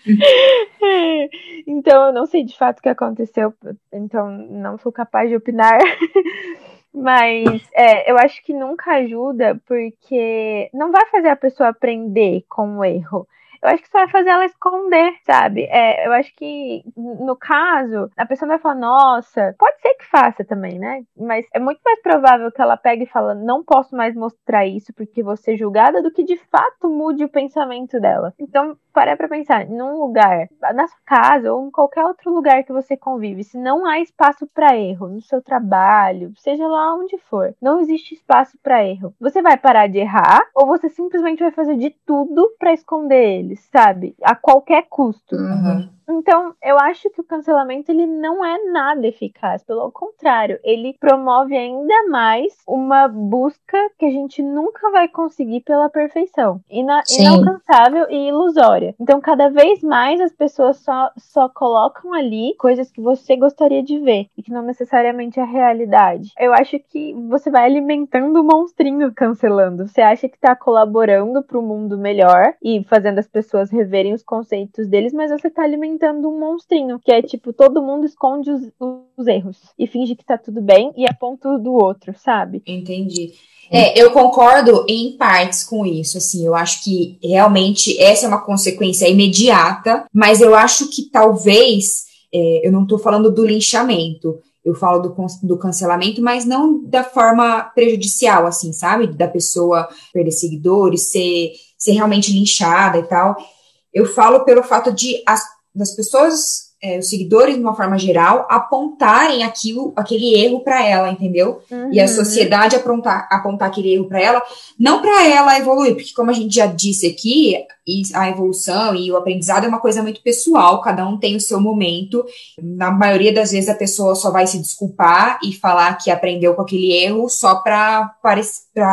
C: então eu não sei de fato o que aconteceu. Então não sou capaz de opinar. Mas é, eu acho que nunca ajuda porque não vai fazer a pessoa aprender com o erro eu acho que isso vai fazer ela esconder, sabe? É, eu acho que, no caso, a pessoa vai falar, nossa, pode ser que faça também, né? Mas é muito mais provável que ela pegue e fala, não posso mais mostrar isso porque vou ser julgada, do que de fato mude o pensamento dela. Então, para pra pensar, num lugar, na sua casa ou em qualquer outro lugar que você convive, se não há espaço para erro, no seu trabalho, seja lá onde for, não existe espaço para erro. Você vai parar de errar ou você simplesmente vai fazer de tudo para esconder ele? Sabe? A qualquer custo.
B: Uhum.
C: Então, eu acho que o cancelamento ele não é nada eficaz, pelo contrário, ele promove ainda mais uma busca que a gente nunca vai conseguir pela perfeição, ina inalcançável e ilusória. Então, cada vez mais as pessoas só, só colocam ali coisas que você gostaria de ver e que não necessariamente é a realidade. Eu acho que você vai alimentando o monstrinho cancelando. Você acha que tá colaborando para o mundo melhor e fazendo as pessoas reverem os conceitos deles, mas você tá alimentando um monstrinho, que é tipo, todo mundo esconde os, os erros e finge que tá tudo bem e aponta do outro, sabe?
B: Entendi. É, eu concordo em partes com isso, assim, eu acho que realmente essa é uma consequência imediata, mas eu acho que talvez, é, eu não estou falando do linchamento, eu falo do, do cancelamento, mas não da forma prejudicial, assim, sabe? Da pessoa perder seguidores, ser, ser realmente linchada e tal. Eu falo pelo fato de as, das pessoas é, os seguidores, de uma forma geral, apontarem aquilo, aquele erro para ela, entendeu? Uhum. E a uhum. sociedade apontar, apontar aquele erro para ela, não para ela evoluir, porque como a gente já disse aqui, a evolução e o aprendizado é uma coisa muito pessoal, cada um tem o seu momento. Na maioria das vezes a pessoa só vai se desculpar e falar que aprendeu com aquele erro só para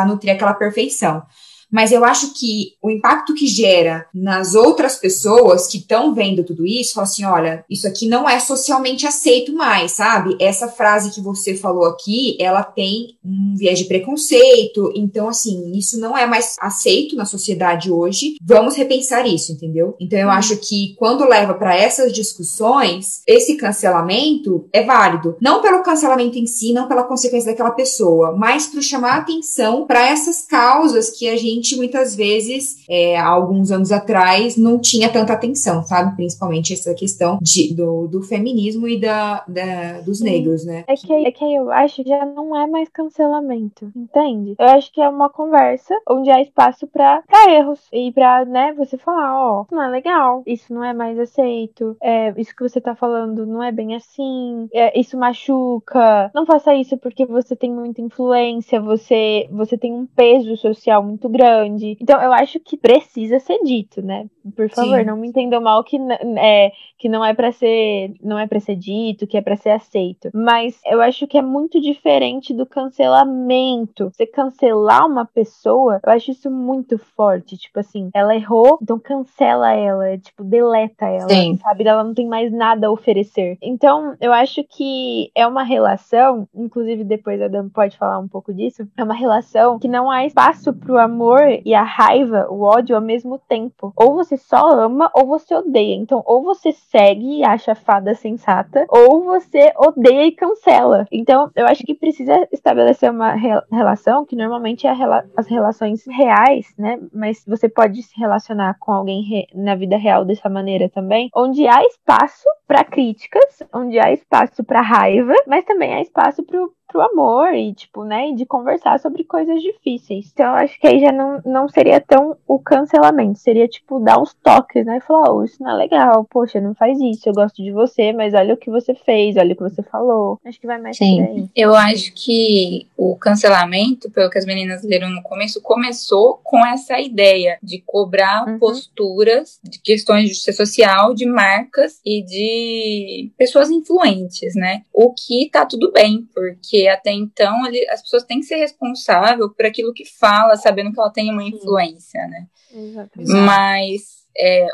B: nutrir aquela perfeição mas eu acho que o impacto que gera nas outras pessoas que estão vendo tudo isso, falam assim: olha, isso aqui não é socialmente aceito mais, sabe? Essa frase que você falou aqui, ela tem um viés de preconceito, então, assim, isso não é mais aceito na sociedade hoje. Vamos repensar isso, entendeu? Então, eu hum. acho que quando leva para essas discussões, esse cancelamento é válido. Não pelo cancelamento em si, não pela consequência daquela pessoa, mas para chamar atenção para essas causas que a gente gente muitas vezes, é, há alguns anos atrás, não tinha tanta atenção, sabe? Principalmente essa questão de, do, do feminismo e da, da dos negros, né?
C: É que, é que eu acho que já não é mais cancelamento, entende? Eu acho que é uma conversa onde há espaço para erros e para, né, você falar, ó, oh, não é legal, isso não é mais aceito, é, isso que você tá falando não é bem assim, é, isso machuca, não faça isso porque você tem muita influência, você, você tem um peso social muito grande grande. Então, eu acho que precisa ser dito, né? Por favor, Sim. não me entendam mal que, é, que não é para ser não é para ser dito, que é para ser aceito. Mas eu acho que é muito diferente do cancelamento. Você cancelar uma pessoa, eu acho isso muito forte. Tipo assim, ela errou, então cancela ela, tipo, deleta ela, Sim. sabe? Ela não tem mais nada a oferecer. Então, eu acho que é uma relação, inclusive depois a Dan pode falar um pouco disso, é uma relação que não há espaço pro amor e a raiva, o ódio ao mesmo tempo. Ou você só ama ou você odeia. Então, ou você segue e acha a fada sensata, ou você odeia e cancela. Então, eu acho que precisa estabelecer uma re relação que normalmente é rela as relações reais, né? Mas você pode se relacionar com alguém na vida real dessa maneira também, onde há espaço para críticas, onde há espaço para raiva, mas também há espaço para pro amor e, tipo, né, de conversar sobre coisas difíceis. Então, eu acho que aí já não, não seria tão o cancelamento, seria, tipo, dar uns toques, né, e falar, oh, isso não é legal, poxa, não faz isso, eu gosto de você, mas olha o que você fez, olha o que você falou. Acho que vai mais
E: Sim. por aí. Eu acho que o cancelamento, pelo que as meninas leram no começo, começou com essa ideia de cobrar uhum. posturas de questões de justiça social, de marcas e de pessoas influentes, né? O que tá tudo bem, porque porque até então ele, as pessoas têm que ser responsáveis por aquilo que fala, sabendo que ela tem uma influência, né? Exatamente. Mas é,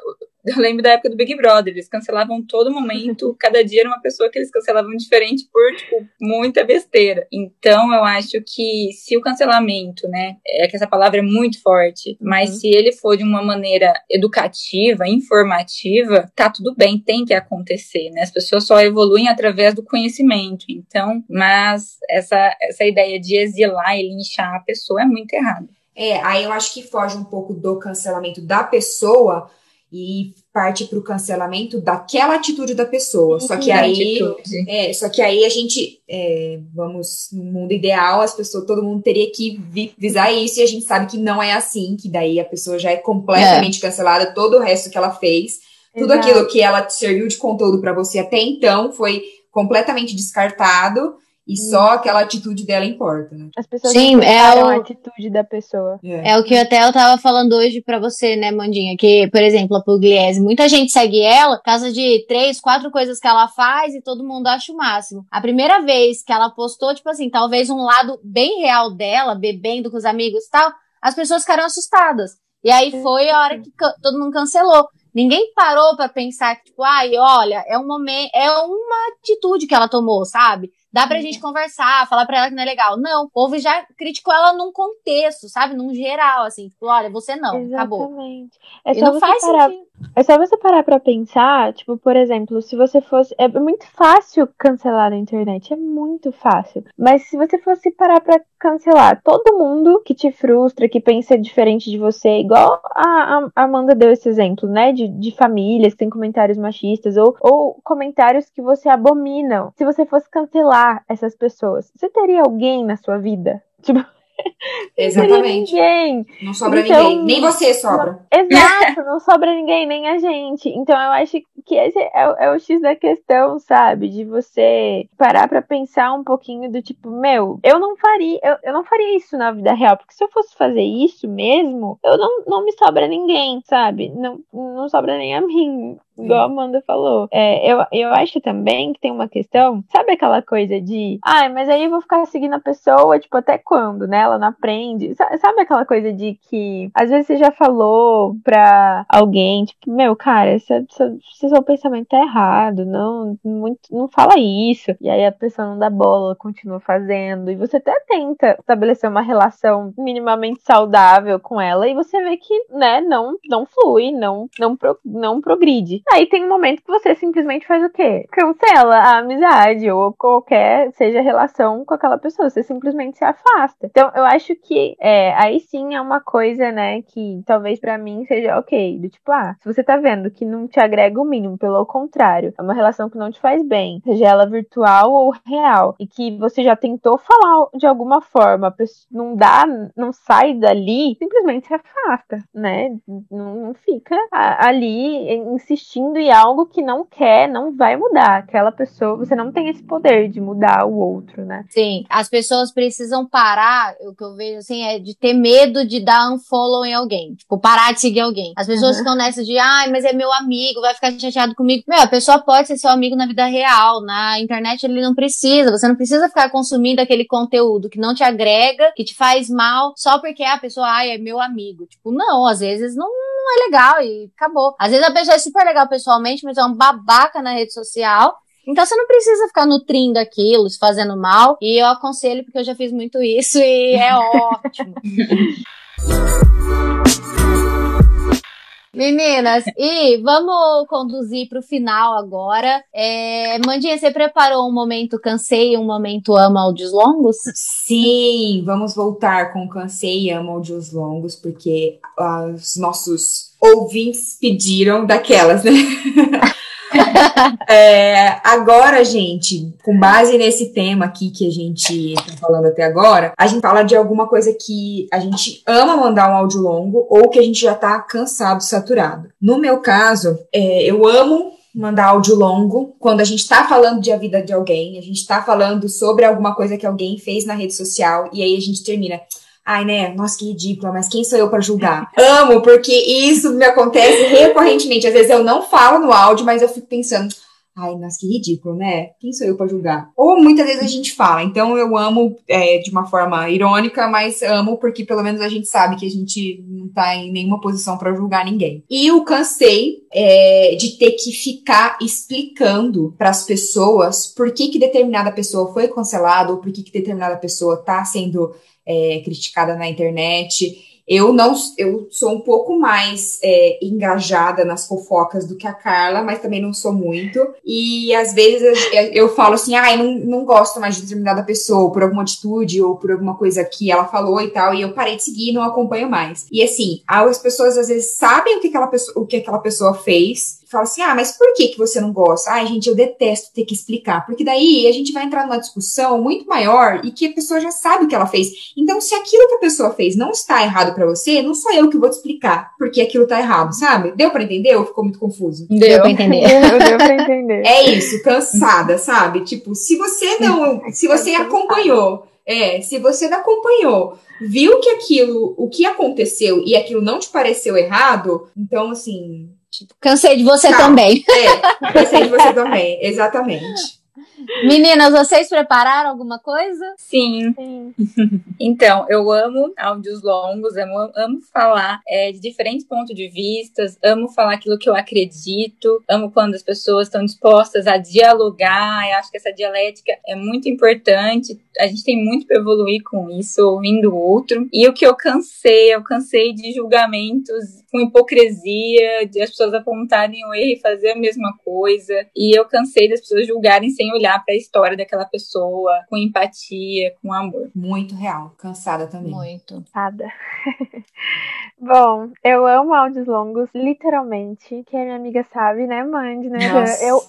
E: eu lembro da época do Big Brother, eles cancelavam todo momento, cada dia era uma pessoa que eles cancelavam diferente por, tipo, muita besteira. Então, eu acho que se o cancelamento, né, é que essa palavra é muito forte, mas uhum. se ele for de uma maneira educativa, informativa, tá tudo bem, tem que acontecer, né? As pessoas só evoluem através do conhecimento. Então, mas essa, essa ideia de exilar e linchar a pessoa é muito errada.
B: É, aí eu acho que foge um pouco do cancelamento da pessoa, e parte para o cancelamento daquela atitude da pessoa. Só que aí, é, só que aí a gente, é, vamos no mundo ideal, as pessoas, todo mundo teria que visar isso. E a gente sabe que não é assim, que daí a pessoa já é completamente é. cancelada, todo o resto que ela fez, tudo aquilo que ela serviu de conteúdo para você até então foi completamente descartado e só aquela atitude dela importa, né?
C: As pessoas
A: Sim,
C: não
A: é
C: é
A: o-
C: a atitude da pessoa.
A: É o que até eu tava falando hoje pra você, né, Mandinha? Que, por exemplo, a Pugliese, muita gente segue ela por causa de três, quatro coisas que ela faz e todo mundo acha o máximo. A primeira vez que ela postou, tipo assim, talvez um lado bem real dela, bebendo com os amigos e tal, as pessoas ficaram assustadas. E aí foi a hora que todo mundo cancelou. Ninguém parou pra pensar que, tipo, ai, olha, é um momento, é uma atitude que ela tomou, sabe? Dá pra gente conversar, falar pra ela que não é legal. Não, o povo já criticou ela num contexto, sabe? Num geral, assim. Tipo, olha, você não, acabou.
C: Exatamente. É
A: E
C: só,
A: não
C: você
A: faz
C: parar,
A: sentido.
C: É só você parar pra pensar, tipo, por exemplo, se você fosse. É muito fácil cancelar na internet, é muito fácil. Mas se você fosse parar pra cancelar todo mundo que te frustra, que pensa diferente de você, igual a, a Amanda deu esse exemplo, né? De, de famílias que têm comentários machistas, ou, ou comentários que você abomina. Se você fosse cancelar essas pessoas, você teria alguém na sua vida? Tipo,
B: Exatamente.
C: ninguém.
B: Não sobra
C: Então-
B: ninguém. Nem você sobra.
C: Exato, não sobra ninguém, nem a gente. Então eu acho que esse é, o- é o X da questão, sabe? De você parar pra pensar um pouquinho do tipo, meu, eu não faria, eu, eu não faria isso na vida real, porque se eu fosse fazer isso mesmo, eu não, não me sobra ninguém, sabe? Não, não sobra nem a mim. Igual a Amanda falou. É, eu, eu acho também que tem uma questão, sabe aquela coisa de, ai, mas aí eu vou ficar seguindo a pessoa, tipo, até quando, né? Ela não aprende. Sa- Sabe aquela coisa de que às vezes você já falou pra alguém, tipo, meu, cara, esse, esse seu pensamento tá errado, não, muito, não fala isso. E aí a pessoa não dá bola, continua fazendo. E você até tenta estabelecer uma relação minimamente saudável com ela, e você vê que, né, não, não flui, não, não, pro- não progride. Aí tem um momento que você simplesmente faz o quê? Cancela a amizade ou qualquer seja relação com aquela pessoa. Você simplesmente se afasta. Então, eu acho que é, aí sim é uma coisa, né, que talvez pra mim seja ok. Do tipo, ah, se você tá vendo que não te agrega o mínimo, pelo contrário, é uma relação que não te faz bem, seja ela virtual ou real, e que você já tentou falar de alguma forma, não dá, não sai dali, simplesmente se afasta, né? Não, não fica ali insistindo em algo que não quer, não vai mudar. Aquela pessoa, você não tem esse poder de mudar o outro, né?
A: Sim, as pessoas precisam parar, o que eu vejo assim, é de ter medo de dar unfollow em alguém. Tipo, parar de seguir alguém. As pessoas
C: Uhum.
A: ficam nessa de, ai, mas é meu amigo, vai ficar chateado comigo. Meu, a pessoa pode ser seu amigo na vida real. Na internet ele não precisa. Você não precisa ficar consumindo aquele conteúdo que não te agrega, que te faz mal, só porque a pessoa, ai, é meu amigo. Tipo, não, às vezes não, não é legal e acabou. Às vezes a pessoa é super legal pessoalmente, mas é um babaca na rede social. Então você não precisa ficar nutrindo aquilo, se fazendo mal. E eu aconselho, porque eu já fiz muito isso e é ótimo. Meninas, e vamos conduzir para o final agora. É, Mandinha, você preparou um momento cansei e um momento ama áudios longos?
B: Sim, vamos voltar com Cansei e Amo Áudios Longos, porque os nossos ouvintes pediram daquelas, né? É, agora, gente, com base nesse tema aqui que a gente tá falando até agora, a gente fala de alguma coisa que a gente ama mandar um áudio longo ou que a gente já tá cansado, saturado. No meu caso, é, eu amo mandar áudio longo quando a gente tá falando de a vida de alguém, a gente tá falando sobre alguma coisa que alguém fez na rede social e aí a gente termina. Ai, né? Nossa, que ridícula, mas quem sou eu pra julgar? Amo, porque isso me acontece recorrentemente. Às vezes eu não falo no áudio, mas eu fico pensando, ai, nossa, que ridículo, né? Quem sou eu pra julgar? Ou muitas vezes a gente fala, então eu amo é, de uma forma irônica, mas amo porque pelo menos a gente sabe que a gente não tá em nenhuma posição pra julgar ninguém. E eu cansei é, de ter que ficar explicando pras pessoas por que que determinada pessoa foi cancelada ou por que que determinada pessoa tá sendo é, criticada na internet. Eu não, eu sou um pouco mais é, engajada nas fofocas do que a Carla, mas também não sou muito. E às vezes eu, eu falo assim, ai, não, não gosto mais de determinada pessoa por alguma atitude ou por alguma coisa que ela falou e tal, e eu parei de seguir não acompanho mais. E assim, as pessoas às vezes sabem o que aquela o que aquela pessoa fez, fala assim: ah, mas por que, que você não gosta? Ai, gente, eu detesto ter que explicar. Porque daí a gente vai entrar numa discussão muito maior e que a pessoa já sabe o que ela fez. Então, se aquilo que a pessoa fez não está errado para você, não sou eu que vou te explicar porque aquilo tá errado, sabe? Deu para entender ou ficou muito confuso?
A: Deu, Deu pra entender.
C: Deu pra entender.
B: É isso, cansada, sabe? Tipo, se você não. Se você acompanhou. É, se você não acompanhou, viu que aquilo, o que aconteceu e aquilo não te pareceu errado, então assim.
A: Tipo, cansei de você também.
B: É, cansei de você também, exatamente.
A: Meninas, vocês prepararam alguma coisa?
E: Sim. Sim. então, eu amo áudios longos, amo, amo falar é, de diferentes pontos de vista, amo falar aquilo que eu acredito, amo quando as pessoas estão dispostas a dialogar. Eu acho que essa dialética é muito importante. A gente tem muito para evoluir com isso, ouvindo o outro. E o que eu cansei, eu cansei de julgamentos com hipocrisia, de as pessoas apontarem o erro e fazer a mesma coisa. E eu cansei das pessoas julgarem sem olhar para a história daquela pessoa, com empatia, com amor.
B: Muito real. Cansada também.
A: Muito.
C: Cansada. Bom, eu amo áudios longos, literalmente, que a minha amiga sabe, né, Mandy, né? Nossa. Eu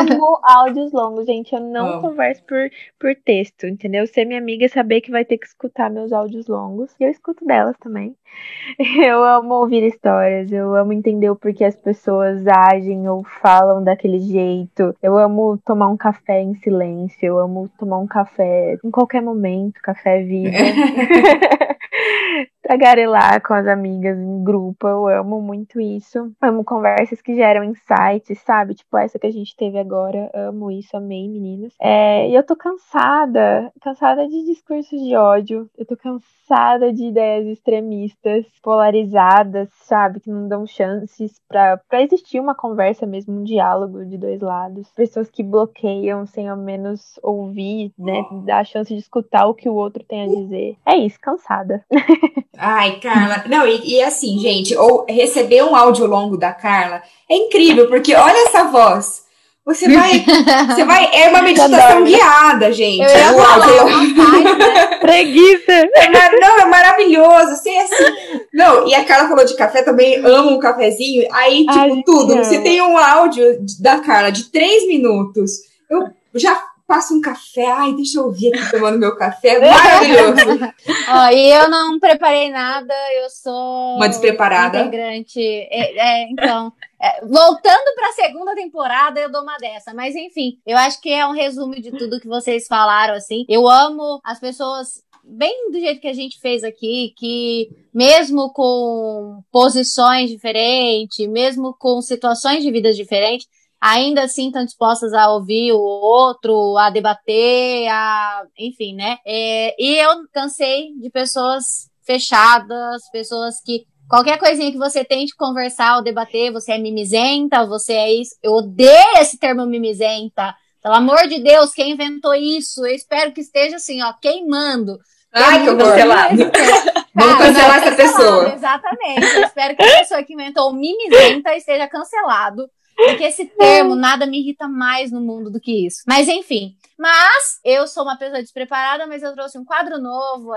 C: amo áudios longos, gente. Eu não converso por, por texto, entendeu? Ser minha amiga é saber que vai ter que escutar meus áudios longos. E eu escuto delas também. Eu amo ouvir histórias, eu amo entender o porquê as pessoas agem ou falam daquele jeito. Eu amo tomar um café em silêncio, eu amo tomar um café em qualquer momento, café é vida. tagarelar com as amigas em grupo. Eu amo muito isso. Amo conversas que geram insights, sabe? Tipo essa que a gente teve agora. Amo isso, amei, meninas. É, e eu tô cansada, cansada de discursos de ódio. Eu tô cansada de ideias extremistas, polarizadas, sabe? Que não dão chances pra existir uma conversa mesmo, um diálogo de dois lados. Pessoas que bloqueiam sem ao menos ouvir, né? Dar a chance de escutar o que o outro tem a dizer. É isso, cansada.
B: Ai, Carla. Não, e, e, assim, gente, ou receber um áudio longo da Carla é incrível, porque olha essa voz. Você vai. Você vai. É uma meditação guiada, gente. Eu
C: ia falar, né? Preguiça.
B: É, não, é maravilhoso. Você é assim. Não, e a Carla falou de café também, amo um cafezinho. Aí, tipo, Ai, tudo. Você tem um áudio da Carla de três minutos. Eu já passo um café, ai, deixa eu ouvir aqui tomando meu café, maravilhoso.
A: Ó, e eu não preparei nada, eu sou
B: uma despreparada.
A: Integrante. É, é então, é, voltando para a segunda temporada, eu dou uma dessa, mas enfim, eu acho que é um resumo de tudo que vocês falaram assim. Eu amo as pessoas bem do jeito que a gente fez aqui, que mesmo com posições diferentes, mesmo com situações de vida diferentes, ainda assim estão dispostas a ouvir o outro, a debater, a, enfim, né? É, e eu cansei de pessoas fechadas, pessoas que qualquer coisinha que você tente conversar ou debater, você é mimizenta, você é isso. Eu odeio esse termo mimizenta. Pelo amor de Deus, quem inventou isso? Eu espero que esteja assim, ó, queimando.
B: Ai, que horror. Vamos cancelar essa pessoa.
A: Exatamente. Eu espero que a pessoa que inventou o mimizenta esteja cancelado. Porque esse termo nada me irrita mais no mundo do que isso. Mas enfim. Mas eu sou uma pessoa despreparada, mas eu trouxe um quadro novo.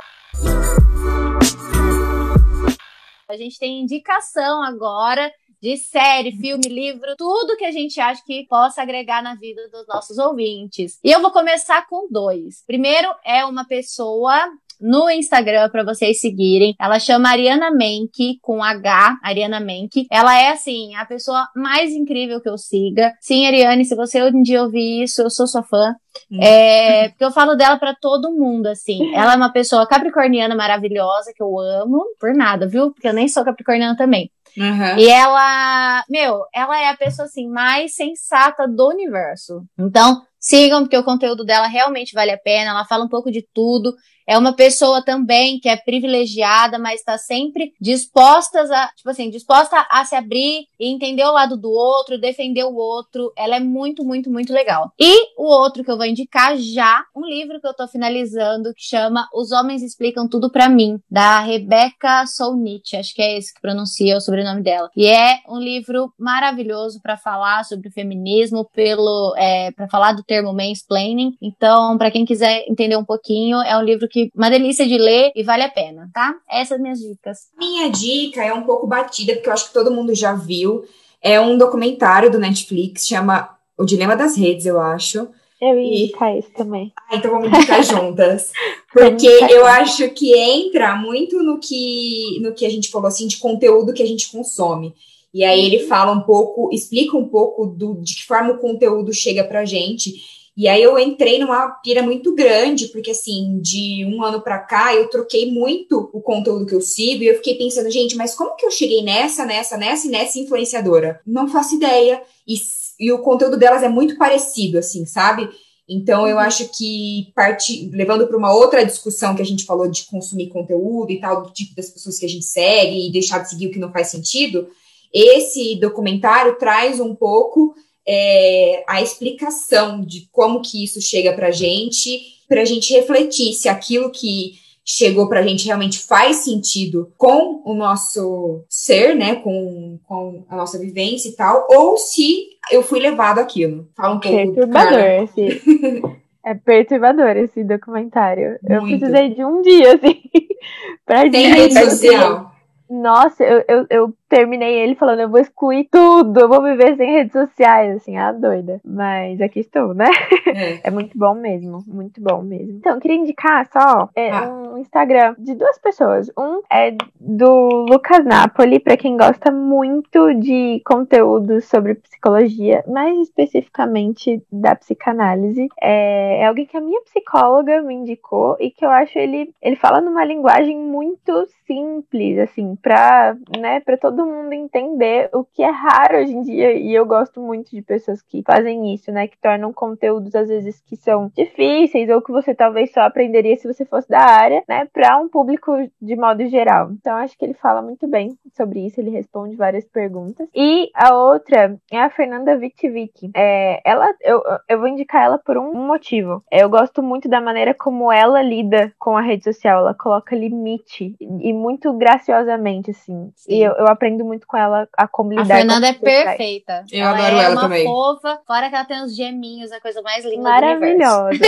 A: A gente tem indicação agora de série, filme, livro, tudo que a gente acha que possa agregar na vida dos nossos ouvintes. E eu vou começar com dois. Primeiro é uma pessoa no Instagram para vocês seguirem. Ela chama Ariana Menck, com H, Ariana Menck. Ela é, assim, a pessoa mais incrível que eu siga. Sim, Ariane, se você um dia ouvir isso, eu sou sua fã. Hum. É, porque eu falo dela para todo mundo, assim. Ela é uma pessoa capricorniana maravilhosa, que eu amo, por nada, viu? Porque eu nem sou capricorniana também. Uhum. E ela, meu, ela é a pessoa assim mais sensata do universo. Então, sigam porque o conteúdo dela realmente vale a pena. Ela fala um pouco de tudo é uma pessoa também que é privilegiada, mas está sempre disposta a, tipo assim, disposta a se abrir e entender o lado do outro, defender o outro. Ela é muito, muito, muito legal. E o outro que eu vou indicar já, um livro que eu tô finalizando que chama Os Homens Explicam Tudo para Mim, da Rebecca Solnit, acho que é esse que pronuncia o sobrenome dela. E é um livro maravilhoso para falar sobre o feminismo, pelo é, para falar do termo mansplaining. Então, para quem quiser entender um pouquinho, é um livro que uma delícia de ler e vale a pena, tá? Essas minhas dicas.
B: Minha dica é um pouco batida, porque eu acho que todo mundo já viu. É um documentário do Netflix, chama O Dilema das Redes, eu acho.
C: Eu ia indicar isso também.
B: Ah, então vamos indicar juntas. Porque eu acho que entra muito no que, no que a gente falou, assim, de conteúdo que a gente consome. E aí ele fala um pouco, explica um pouco do, de que forma o conteúdo chega pra gente. E aí eu entrei numa pira muito grande, porque assim, de um ano para cá eu troquei muito o conteúdo que eu sigo e eu fiquei pensando, gente, mas como que eu cheguei nessa, nessa, nessa e nessa influenciadora? Não faço ideia. E, e o conteúdo delas é muito parecido, assim, sabe? Então, eu acho que, parte, levando para uma outra discussão que a gente falou de consumir conteúdo e tal, do tipo das pessoas que a gente segue e deixar de seguir o que não faz sentido, esse documentário traz um pouco é, a explicação de como que isso chega para a gente, para a gente refletir se aquilo que chegou para a gente realmente faz sentido com o nosso ser, né, com, com a nossa vivência e tal, ou se eu fui levado aquilo. Fala um pouco.
C: Perturbador esse. É perturbador esse documentário. Muito. Eu precisei de um dia, assim, pra
B: Tem rede social.
C: Nossa, eu, eu, eu terminei ele falando, eu vou excluir tudo, eu vou viver sem redes sociais, assim, a doida. Mas aqui estou, né? É. é muito bom mesmo, muito bom mesmo. Então, queria indicar só é, ah. um Instagram de duas pessoas. Um é do Lucas Napoli, para quem gosta muito de conteúdo sobre psicologia, mais especificamente da psicanálise. É, é alguém que a minha psicóloga me indicou e que eu acho ele, ele fala numa linguagem muito simples, assim, pra, né, pra todo todo mundo entender o que é raro hoje em dia. E eu gosto muito de pessoas que fazem isso, né? Que tornam conteúdos, às vezes, que são difíceis ou que você talvez só aprenderia se você fosse da área, né? Para um público de modo geral. Então, acho que ele fala muito bem sobre isso, ele responde várias perguntas. E a outra é a Fernanda Vitvic. É, ela, eu, eu vou indicar ela por um motivo. Eu gosto muito da maneira como ela lida com a rede social. Ela coloca limite e muito graciosamente, assim. Sim. E eu, eu aprendi aprendo muito com ela a como lidar
A: A Fernanda é perfeita.
B: Eu ela adoro
A: é
B: ela
A: uma
B: também.
A: fofa, fora que ela tem os geminhos, a coisa mais linda
C: Maravilhosa.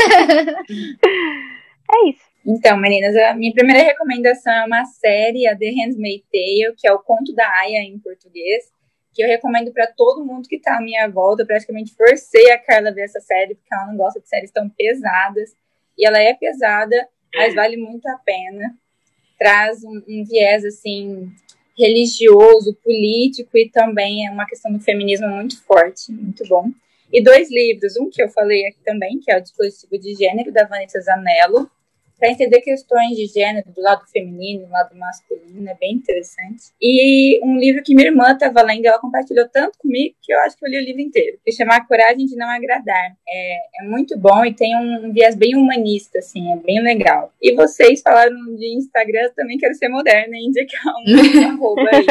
C: é isso.
E: Então, meninas, a minha primeira recomendação é uma série, a The Handmaid's Tale, que é o conto da Aya em português, que eu recomendo para todo mundo que tá à minha volta. Eu praticamente forcei a Carla a ver essa série, porque ela não gosta de séries tão pesadas. E ela é pesada, mas vale muito a pena. Traz um, um viés, assim, religioso, político e também é uma questão do feminismo muito forte, muito bom. E dois livros, um que eu falei aqui também, que é o Dispositivo de Gênero, da Vanessa Zanello, para entender questões de gênero do lado feminino, do lado masculino, é bem interessante. E um livro que minha irmã estava lendo, ela compartilhou tanto comigo que eu acho que eu li o livro inteiro, que chama A Coragem de Não Agradar. É, é muito bom e tem um, um viés bem humanista, assim, é bem legal. E vocês falaram de Instagram, também quero ser moderna e indicar um arroba aí.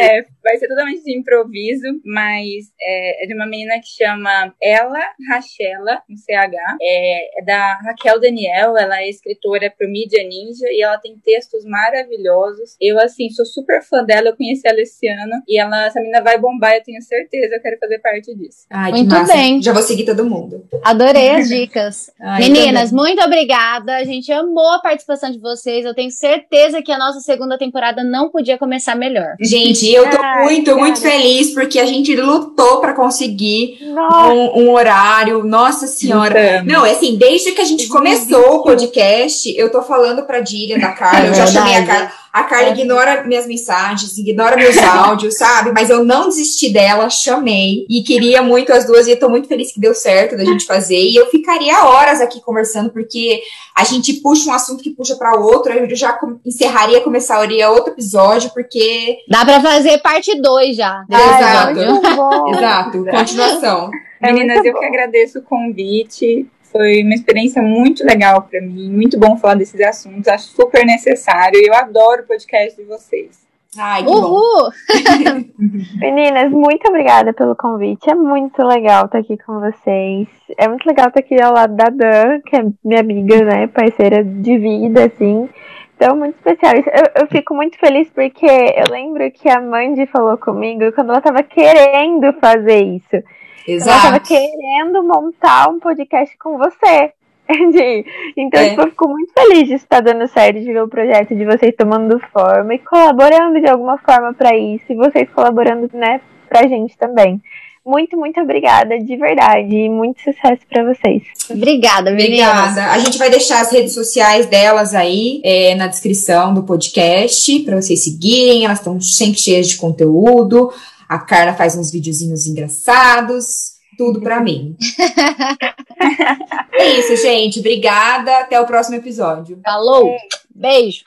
E: É, vai ser totalmente de improviso, mas é, é, de uma menina que chama Ela Rachela, no CH. É, é da Raquel Daniel, ela é escritora pro Mídia Ninja e ela tem textos maravilhosos. Eu, assim, sou super fã dela, eu conheci ela esse ano e ela, essa menina vai bombar, eu tenho certeza, eu quero fazer parte disso.
B: Ai, muito massa. bem. Já vou seguir todo mundo.
A: Adorei as dicas. Ai, Meninas, muito obrigada. A gente amou a participação de vocês. Eu tenho certeza que a nossa segunda temporada não podia começar melhor.
B: Gente, eu tô Ai, muito, cara. muito feliz porque a gente lutou para conseguir um, um, horário. Nossa Senhora. Então. Não, é assim, desde que a gente começou o podcast, podcast, eu tô falando pra Dília, da Carla, é eu já chamei a Carla. A Carla é. ignora minhas mensagens, ignora meus áudios, sabe? Mas eu não desisti dela, chamei e queria muito as duas e eu tô muito feliz que deu certo da gente fazer. E eu ficaria horas aqui conversando, porque a gente puxa um assunto que puxa para outro, eu já encerraria, começaria outro episódio, porque.
A: Dá para fazer parte 2 já.
B: Exato. Exato. Continuação.
E: É Meninas, eu que agradeço o convite. Foi uma experiência muito legal para mim, muito bom falar desses assuntos, acho super necessário. Eu adoro o podcast de vocês.
A: Ai, que Uhul!
C: Meninas, muito obrigada pelo convite. É muito legal estar aqui com vocês. É muito legal estar aqui ao lado da Dan, que é minha amiga, né? Parceira de vida, assim. Então, muito especial. Eu, eu fico muito feliz porque eu lembro que a Mandy falou comigo quando ela estava querendo fazer isso.
B: Exato.
C: Ela tava querendo montar um podcast com você. então, é. tipo, eu fico muito feliz de estar dando certo, de ver o projeto de vocês tomando forma e colaborando de alguma forma para isso. E vocês colaborando, né, pra gente também. Muito, muito obrigada, de verdade. E muito sucesso para vocês.
A: Obrigada, meninas.
B: Obrigada. A gente vai deixar as redes sociais delas aí é, na descrição do podcast para vocês seguirem. Elas estão sempre cheias de conteúdo. A Carla faz uns videozinhos engraçados. Tudo para mim. é isso, gente. Obrigada. Até o próximo episódio.
A: Falou. Beijo.